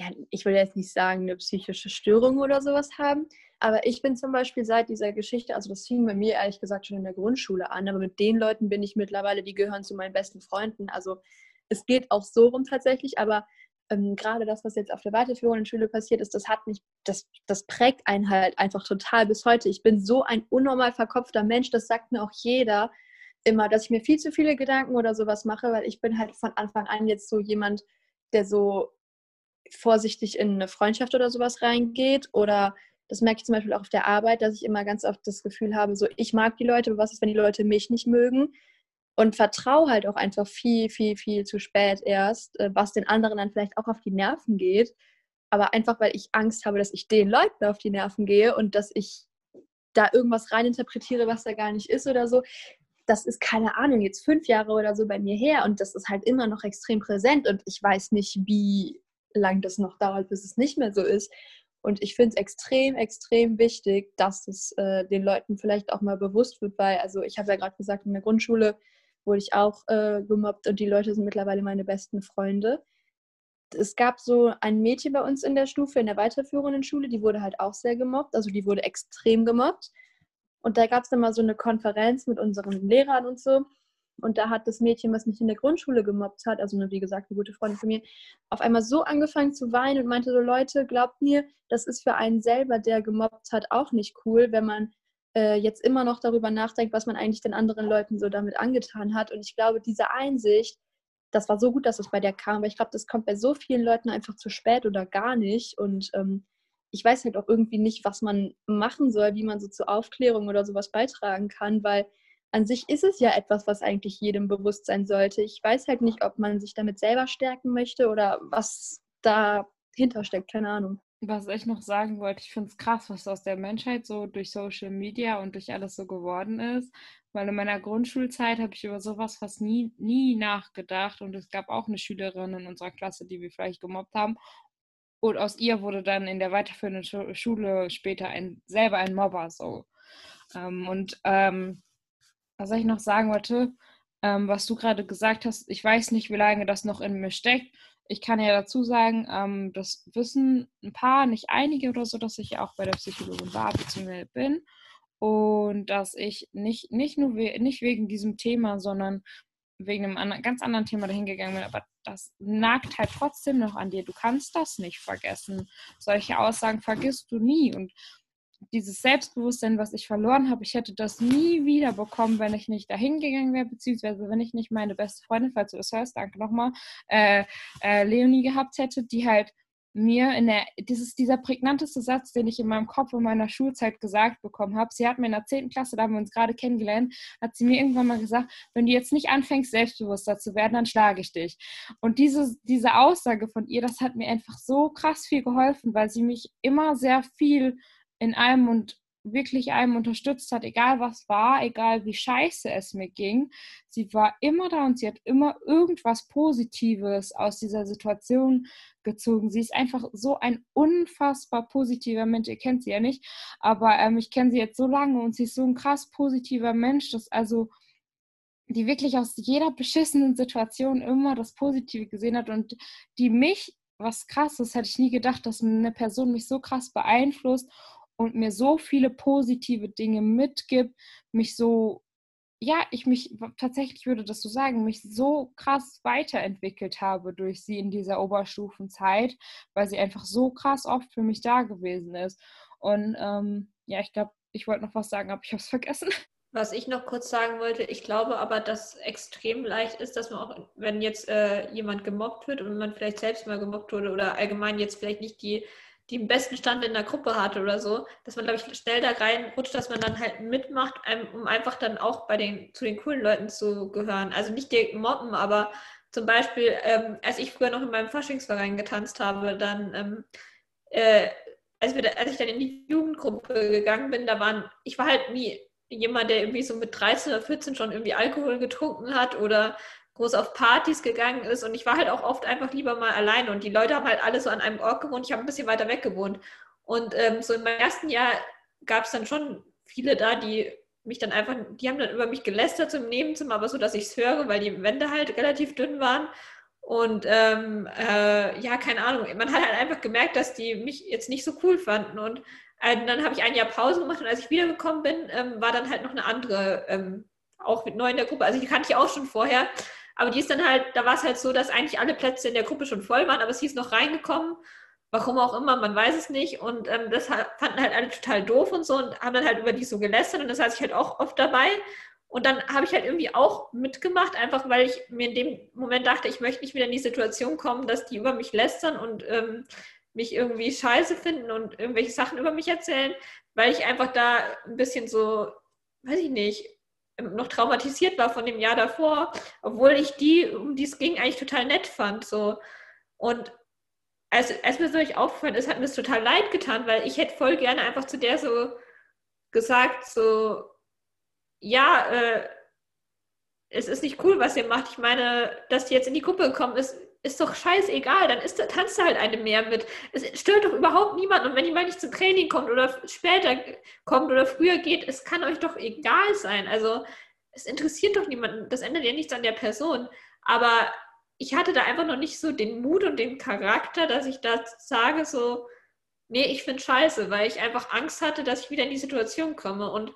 S2: ja, ich will jetzt nicht sagen, eine psychische Störung oder sowas haben. Aber ich bin zum Beispiel seit dieser Geschichte, also das fing bei mir ehrlich gesagt schon in der Grundschule an, aber mit den Leuten bin ich mittlerweile, die gehören zu meinen besten Freunden. Also es geht auch so rum tatsächlich, aber ähm, gerade das, was jetzt auf der weiterführenden Schule passiert ist, das hat mich, das, das prägt einen halt einfach total bis heute. Ich bin so ein unnormal verkopfter Mensch, das sagt mir auch jeder immer, dass ich mir viel zu viele Gedanken oder sowas mache, weil ich bin halt von Anfang an jetzt so jemand, der so vorsichtig in eine Freundschaft oder sowas reingeht oder das merke ich zum Beispiel auch auf der Arbeit, dass ich immer ganz oft das Gefühl habe, so ich mag die Leute, aber was ist, wenn die Leute mich nicht mögen? und vertraue halt auch einfach viel, viel, viel zu spät erst, äh, was den anderen dann vielleicht auch auf die Nerven geht. Aber einfach, weil ich Angst habe, dass ich den Leuten auf die Nerven gehe und dass ich da irgendwas reininterpretiere, was da gar nicht ist oder so. Das ist keine Ahnung, jetzt fünf Jahre oder so bei mir her und das ist halt immer noch extrem präsent und ich weiß nicht, wie lang das noch dauert, bis es nicht mehr so ist. Und ich finde es extrem, extrem wichtig, dass es äh, den Leuten vielleicht auch mal bewusst wird, weil, also ich habe ja gerade gesagt, in der Grundschule wurde ich auch äh, gemobbt und die Leute sind mittlerweile meine besten Freunde. Es gab so ein Mädchen bei uns in der Stufe, in der weiterführenden Schule, die wurde halt auch sehr gemobbt, also die wurde extrem gemobbt. Und da gab es dann mal so eine Konferenz mit unseren Lehrern und so. Und da hat das Mädchen, was mich in der Grundschule gemobbt hat, also wie gesagt, eine gute Freundin von mir, auf einmal so angefangen zu weinen und meinte so, Leute, glaubt mir, das ist für einen selber, der gemobbt hat, auch nicht cool, wenn man äh, jetzt immer noch darüber nachdenkt, was man eigentlich den anderen Leuten so damit angetan hat. Und ich glaube, diese Einsicht, das war so gut, dass es bei der kam, weil ich glaube, das kommt bei so vielen Leuten einfach zu spät oder gar nicht. Und ähm, ich weiß halt auch irgendwie nicht, was man machen soll, wie man so zur Aufklärung oder sowas beitragen kann, weil an sich ist es ja etwas, was eigentlich jedem bewusst sein sollte. Ich weiß halt nicht, ob man sich damit selber stärken möchte oder was dahinter steckt, keine Ahnung.
S1: Was ich noch sagen wollte, ich finde es krass, was aus der Menschheit so durch Social Media und durch alles so geworden ist. Weil in meiner Grundschulzeit habe ich über sowas fast nie, nie nachgedacht. Und es gab auch eine Schülerin in unserer Klasse, die wir vielleicht gemobbt haben. Und aus ihr wurde dann in der weiterführenden Schule später ein, selber ein Mobber. So. Ähm, und ähm, was ich noch sagen wollte, ähm, was du gerade gesagt hast, ich weiß nicht, wie lange das noch in mir steckt ich kann ja dazu sagen, ähm, das wissen ein paar, nicht einige oder so, dass ich auch bei der Psychologin war bzw. bin und dass ich nicht, nicht nur we nicht wegen diesem Thema, sondern wegen einem anderen, ganz anderen Thema dahingegangen bin, aber das nagt halt trotzdem noch an dir. Du kannst das nicht vergessen. Solche Aussagen vergisst du nie. Und dieses Selbstbewusstsein, was ich verloren habe, ich hätte das nie wieder bekommen, wenn ich nicht dahin gegangen wäre, beziehungsweise wenn ich nicht meine beste Freundin, falls du das hörst, danke nochmal, äh, äh, Leonie gehabt hätte, die halt mir in der, dieses, dieser prägnanteste Satz, den ich in meinem Kopf in meiner Schulzeit gesagt bekommen habe. Sie hat mir in der 10. Klasse, da haben wir uns gerade kennengelernt, hat sie mir irgendwann mal gesagt, wenn du jetzt nicht anfängst, selbstbewusster zu werden, dann schlage ich dich. Und diese, diese Aussage von ihr, das hat mir einfach so krass viel geholfen, weil sie mich immer sehr viel in allem und wirklich einem unterstützt hat, egal was war, egal wie scheiße es mir ging. Sie war immer da und sie hat immer irgendwas Positives aus dieser Situation gezogen. Sie ist einfach so ein unfassbar positiver Mensch. Ihr kennt sie ja nicht, aber ähm, ich kenne sie jetzt so lange und sie ist so ein krass positiver Mensch, dass also die wirklich aus jeder beschissenen Situation immer das Positive gesehen hat und die mich, was krass ist, hätte ich nie gedacht, dass eine Person mich so krass beeinflusst und mir so viele positive Dinge mitgibt, mich so, ja, ich mich tatsächlich würde das so sagen, mich so krass weiterentwickelt habe durch sie in dieser Oberstufenzeit, weil sie einfach so krass oft für mich da gewesen ist. Und ähm, ja, ich glaube, ich wollte noch was sagen, aber ich habe es vergessen.
S3: Was ich noch kurz sagen wollte, ich glaube aber, dass extrem leicht ist, dass man auch, wenn jetzt äh, jemand gemobbt wird und man vielleicht selbst mal gemobbt wurde oder allgemein jetzt vielleicht nicht die, die im besten Stand in der Gruppe hatte oder so, dass man, glaube ich, schnell da reinrutscht, dass man dann halt mitmacht, um einfach dann auch bei den, zu den coolen Leuten zu gehören. Also nicht direkt mobben, aber zum Beispiel, ähm, als ich früher noch in meinem Faschingsverein getanzt habe, dann ähm, äh, als, wir, als ich dann in die Jugendgruppe gegangen bin, da waren, ich war halt nie jemand, der irgendwie so mit 13 oder 14 schon irgendwie Alkohol getrunken hat oder groß auf Partys gegangen ist. Und ich war halt auch oft einfach lieber mal alleine. Und die Leute haben halt alle so an einem Ort gewohnt. Ich habe ein bisschen weiter weg gewohnt. Und ähm, so im ersten Jahr gab es dann schon viele da, die mich dann einfach, die haben dann über mich gelästert im Nebenzimmer, aber so, dass ich es höre, weil die Wände halt relativ dünn waren. Und ähm, äh, ja, keine Ahnung, man hat halt einfach gemerkt, dass die mich jetzt nicht so cool fanden. Und äh, dann habe ich ein Jahr Pause gemacht und als ich wiedergekommen bin, ähm, war dann halt noch eine andere, ähm, auch mit neu in der Gruppe. Also die kannte ich auch schon vorher. Aber die ist dann halt, da war es halt so, dass eigentlich alle Plätze in der Gruppe schon voll waren, aber sie ist noch reingekommen. Warum auch immer, man weiß es nicht. Und ähm, das fanden halt alle total doof und so und haben dann halt über die so gelästert und das heißt ich halt auch oft dabei. Und dann habe ich halt irgendwie auch mitgemacht, einfach weil ich mir in dem Moment dachte, ich möchte nicht wieder in die Situation kommen, dass die über mich lästern und ähm, mich irgendwie scheiße finden und irgendwelche Sachen über mich erzählen, weil ich einfach da ein bisschen so, weiß ich nicht, noch traumatisiert war von dem Jahr davor, obwohl ich die, um die es ging, eigentlich total nett fand. So. Und als, als mir so nicht aufgefallen ist, hat mir es total leid getan, weil ich hätte voll gerne einfach zu der so gesagt, so, ja, äh, es ist nicht cool, was ihr macht. Ich meine, dass die jetzt in die Gruppe gekommen ist, ist doch scheißegal. Dann ist, tanzt da halt eine mehr mit. Es stört doch überhaupt niemanden. Und wenn jemand nicht zum Training kommt oder später kommt oder früher geht, es kann euch doch egal sein. Also es interessiert doch niemanden. Das ändert ja nichts an der Person. Aber ich hatte da einfach noch nicht so den Mut und den Charakter, dass ich da sage so, nee, ich finde scheiße, weil ich einfach Angst hatte, dass ich wieder in die Situation komme. Und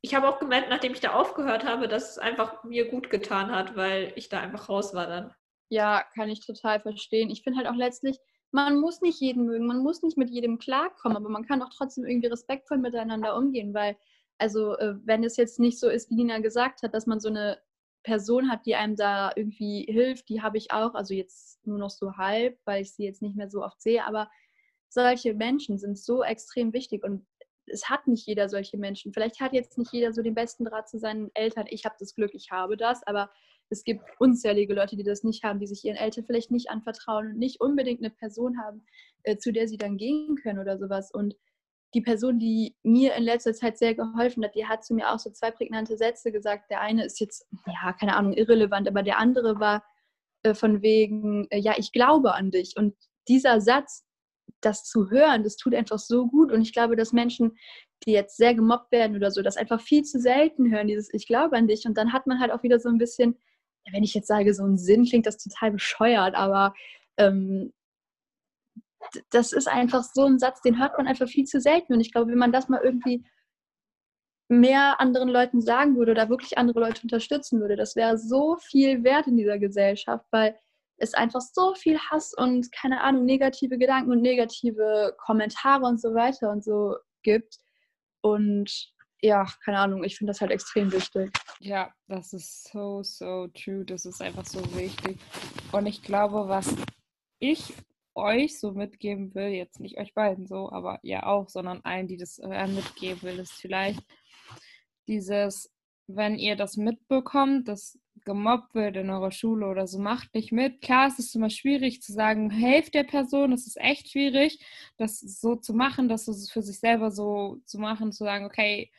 S3: ich habe auch gemerkt, nachdem ich da aufgehört habe, dass es einfach mir gut getan hat, weil ich da einfach raus war dann.
S2: Ja, kann ich total verstehen. Ich finde halt auch letztlich, man muss nicht jeden mögen, man muss nicht mit jedem klarkommen, aber man kann auch trotzdem irgendwie respektvoll miteinander umgehen, weil, also, äh, wenn es jetzt nicht so ist, wie Nina gesagt hat, dass man so eine Person hat, die einem da irgendwie hilft, die habe ich auch, also jetzt nur noch so halb, weil ich sie jetzt nicht mehr so oft sehe, aber solche Menschen sind so extrem wichtig und es hat nicht jeder solche Menschen. Vielleicht hat jetzt nicht jeder so den besten Draht zu seinen Eltern. Ich habe das Glück, ich habe das, aber es gibt unzählige Leute, die das nicht haben, die sich ihren Eltern vielleicht nicht anvertrauen und nicht unbedingt eine Person haben, äh, zu der sie dann gehen können oder sowas. Und die Person, die mir in letzter Zeit sehr geholfen hat, die hat zu mir auch so zwei prägnante Sätze gesagt. Der eine ist jetzt, ja, keine Ahnung, irrelevant, aber der andere war äh, von wegen, äh, ja, ich glaube an dich. Und dieser Satz, das zu hören, das tut einfach so gut. Und ich glaube, dass Menschen, die jetzt sehr gemobbt werden oder so, das einfach viel zu selten hören, dieses Ich glaube an dich. Und dann hat man halt auch wieder so ein bisschen, wenn ich jetzt sage, so ein Sinn, klingt das total bescheuert, aber ähm, das ist einfach so ein Satz, den hört man einfach viel zu selten. Und ich glaube, wenn man das mal irgendwie mehr anderen Leuten sagen würde oder wirklich andere Leute unterstützen würde, das wäre so viel wert in dieser Gesellschaft, weil es einfach so viel Hass und keine Ahnung, negative Gedanken und negative Kommentare und so weiter und so gibt. Und ja, keine Ahnung, ich finde das halt extrem wichtig.
S1: Ja, das ist so, so true. Das ist einfach so wichtig. Und ich glaube, was ich euch so mitgeben will, jetzt nicht euch beiden so, aber ja auch, sondern allen, die das mitgeben will, ist vielleicht dieses, wenn ihr das mitbekommt, dass gemobbt wird in eurer Schule oder so, macht nicht mit. Klar, es ist immer schwierig zu sagen, helft der Person, es ist echt schwierig, das so zu machen, das für sich selber so zu machen, zu sagen, okay,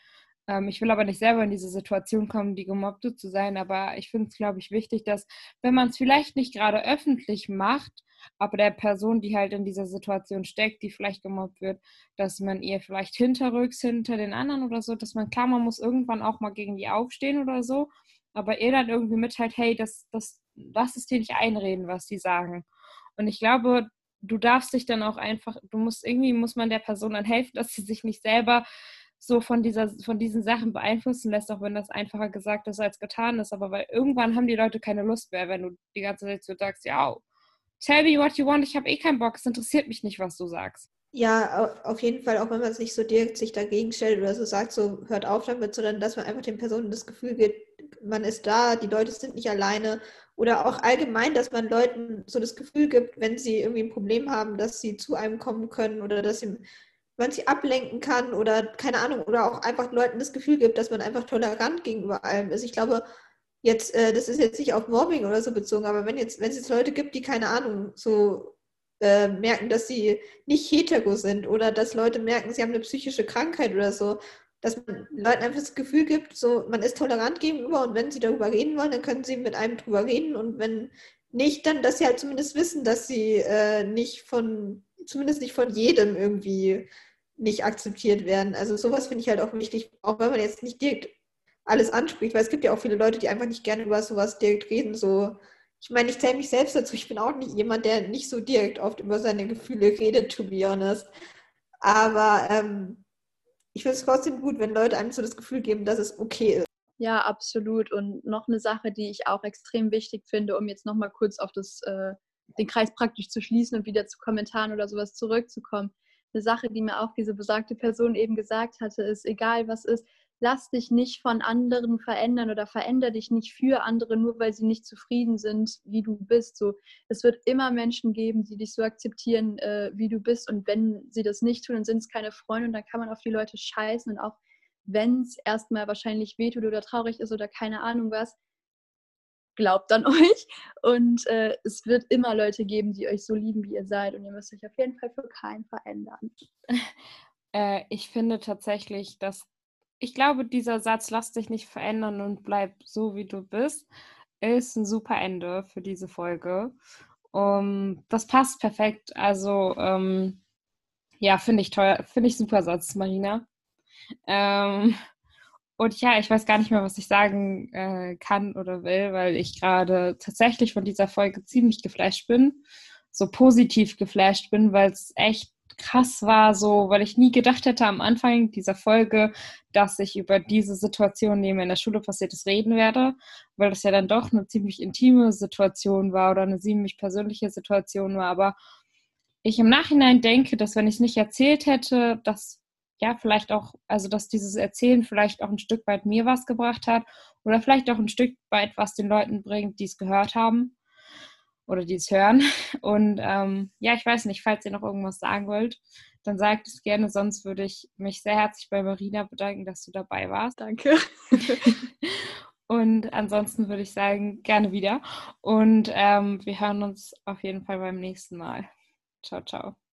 S1: ähm, ich will aber nicht selber in diese Situation kommen, die Gemobbte zu sein, aber ich finde es, glaube ich, wichtig, dass, wenn man es vielleicht nicht gerade öffentlich macht, aber der Person, die halt in dieser Situation steckt, die vielleicht gemobbt wird, dass man ihr vielleicht hinterrücks hinter den anderen oder so, dass man, klar, man muss irgendwann auch mal gegen die aufstehen oder so, aber ihr dann irgendwie mitteilt, hey, das, das, lass es dir nicht einreden, was die sagen. Und ich glaube, du darfst dich dann auch einfach, du musst irgendwie, muss man der Person dann helfen, dass sie sich nicht selber so von, dieser, von diesen Sachen beeinflussen lässt, auch wenn das einfacher gesagt ist als getan ist. Aber weil irgendwann haben die Leute keine Lust mehr, wenn du die ganze Zeit so sagst, ja, tell me what you want, ich habe eh keinen Bock, es interessiert mich nicht, was du sagst.
S3: Ja, auf jeden Fall, auch wenn man es nicht so direkt sich dagegen stellt oder so sagt, so hört auf damit, sondern dass man einfach den Personen das Gefühl gibt, man ist da, die Leute sind nicht alleine. Oder auch allgemein, dass man Leuten so das Gefühl gibt, wenn sie irgendwie ein Problem haben, dass sie zu einem kommen können oder dass sie, man sie ablenken kann oder keine Ahnung, oder auch einfach Leuten das Gefühl gibt, dass man einfach tolerant gegenüber allem ist. Ich glaube, jetzt, äh, das ist jetzt nicht auf Mobbing oder so bezogen, aber wenn jetzt, wenn es jetzt Leute gibt, die keine Ahnung, so äh, merken, dass sie nicht hetero sind oder dass Leute merken, sie haben eine psychische Krankheit oder so, dass man Leuten einfach das Gefühl gibt, so man ist tolerant gegenüber und wenn sie darüber reden wollen, dann können sie mit einem drüber reden und wenn nicht, dann, dass sie halt zumindest wissen, dass sie äh, nicht von, zumindest nicht von jedem irgendwie nicht akzeptiert werden. Also sowas finde ich halt auch wichtig, auch wenn man jetzt nicht direkt alles anspricht, weil es gibt ja auch viele Leute, die einfach nicht gerne über sowas direkt reden, so ich meine, ich zähle mich selbst dazu. Ich bin auch nicht jemand, der nicht so direkt oft über seine Gefühle redet, to be honest. Aber ähm, ich finde es trotzdem gut, wenn Leute einem so das Gefühl geben, dass es okay ist.
S2: Ja, absolut. Und noch eine Sache, die ich auch extrem wichtig finde, um jetzt nochmal kurz auf das, äh, den Kreis praktisch zu schließen und wieder zu Kommentaren oder sowas zurückzukommen. Eine Sache, die mir auch diese besagte Person eben gesagt hatte, ist, egal was ist, lass dich nicht von anderen verändern oder veränder dich nicht für andere, nur weil sie nicht zufrieden sind, wie du bist. So, es wird immer Menschen geben, die dich so akzeptieren, äh, wie du bist. Und wenn sie das nicht tun, dann sind es keine Freunde und dann kann man auf die Leute scheißen. Und auch wenn es erstmal wahrscheinlich wehtut oder traurig ist oder keine Ahnung was, glaubt an euch. Und äh, es wird immer Leute geben, die euch so lieben, wie ihr seid. Und ihr müsst euch auf jeden Fall für keinen verändern.
S1: Äh, ich finde tatsächlich, dass ich glaube, dieser Satz, lass dich nicht verändern und bleib so, wie du bist, ist ein super Ende für diese Folge. Um, das passt perfekt. Also, ähm, ja, finde ich toll. Finde ich super Satz, Marina. Ähm, und ja, ich weiß gar nicht mehr, was ich sagen äh, kann oder will, weil ich gerade tatsächlich von dieser Folge ziemlich geflasht bin. So positiv geflasht bin, weil es echt krass war, so, weil ich nie gedacht hätte am Anfang dieser Folge, dass ich über diese Situation, die mir in der Schule passiert ist, reden werde, weil das ja dann doch eine ziemlich intime Situation war oder eine ziemlich persönliche Situation war. Aber ich im Nachhinein denke, dass wenn ich es nicht erzählt hätte, dass ja vielleicht auch, also dass dieses Erzählen vielleicht auch ein Stück weit mir was gebracht hat oder vielleicht auch ein Stück weit was den Leuten bringt, die es gehört haben oder die es hören. Und ähm, ja, ich weiß nicht, falls ihr noch irgendwas sagen wollt, dann sagt es gerne. Sonst würde ich mich sehr herzlich bei Marina bedanken, dass du dabei warst.
S2: Danke.
S1: Und ansonsten würde ich sagen, gerne wieder. Und ähm, wir hören uns auf jeden Fall beim nächsten Mal. Ciao, ciao.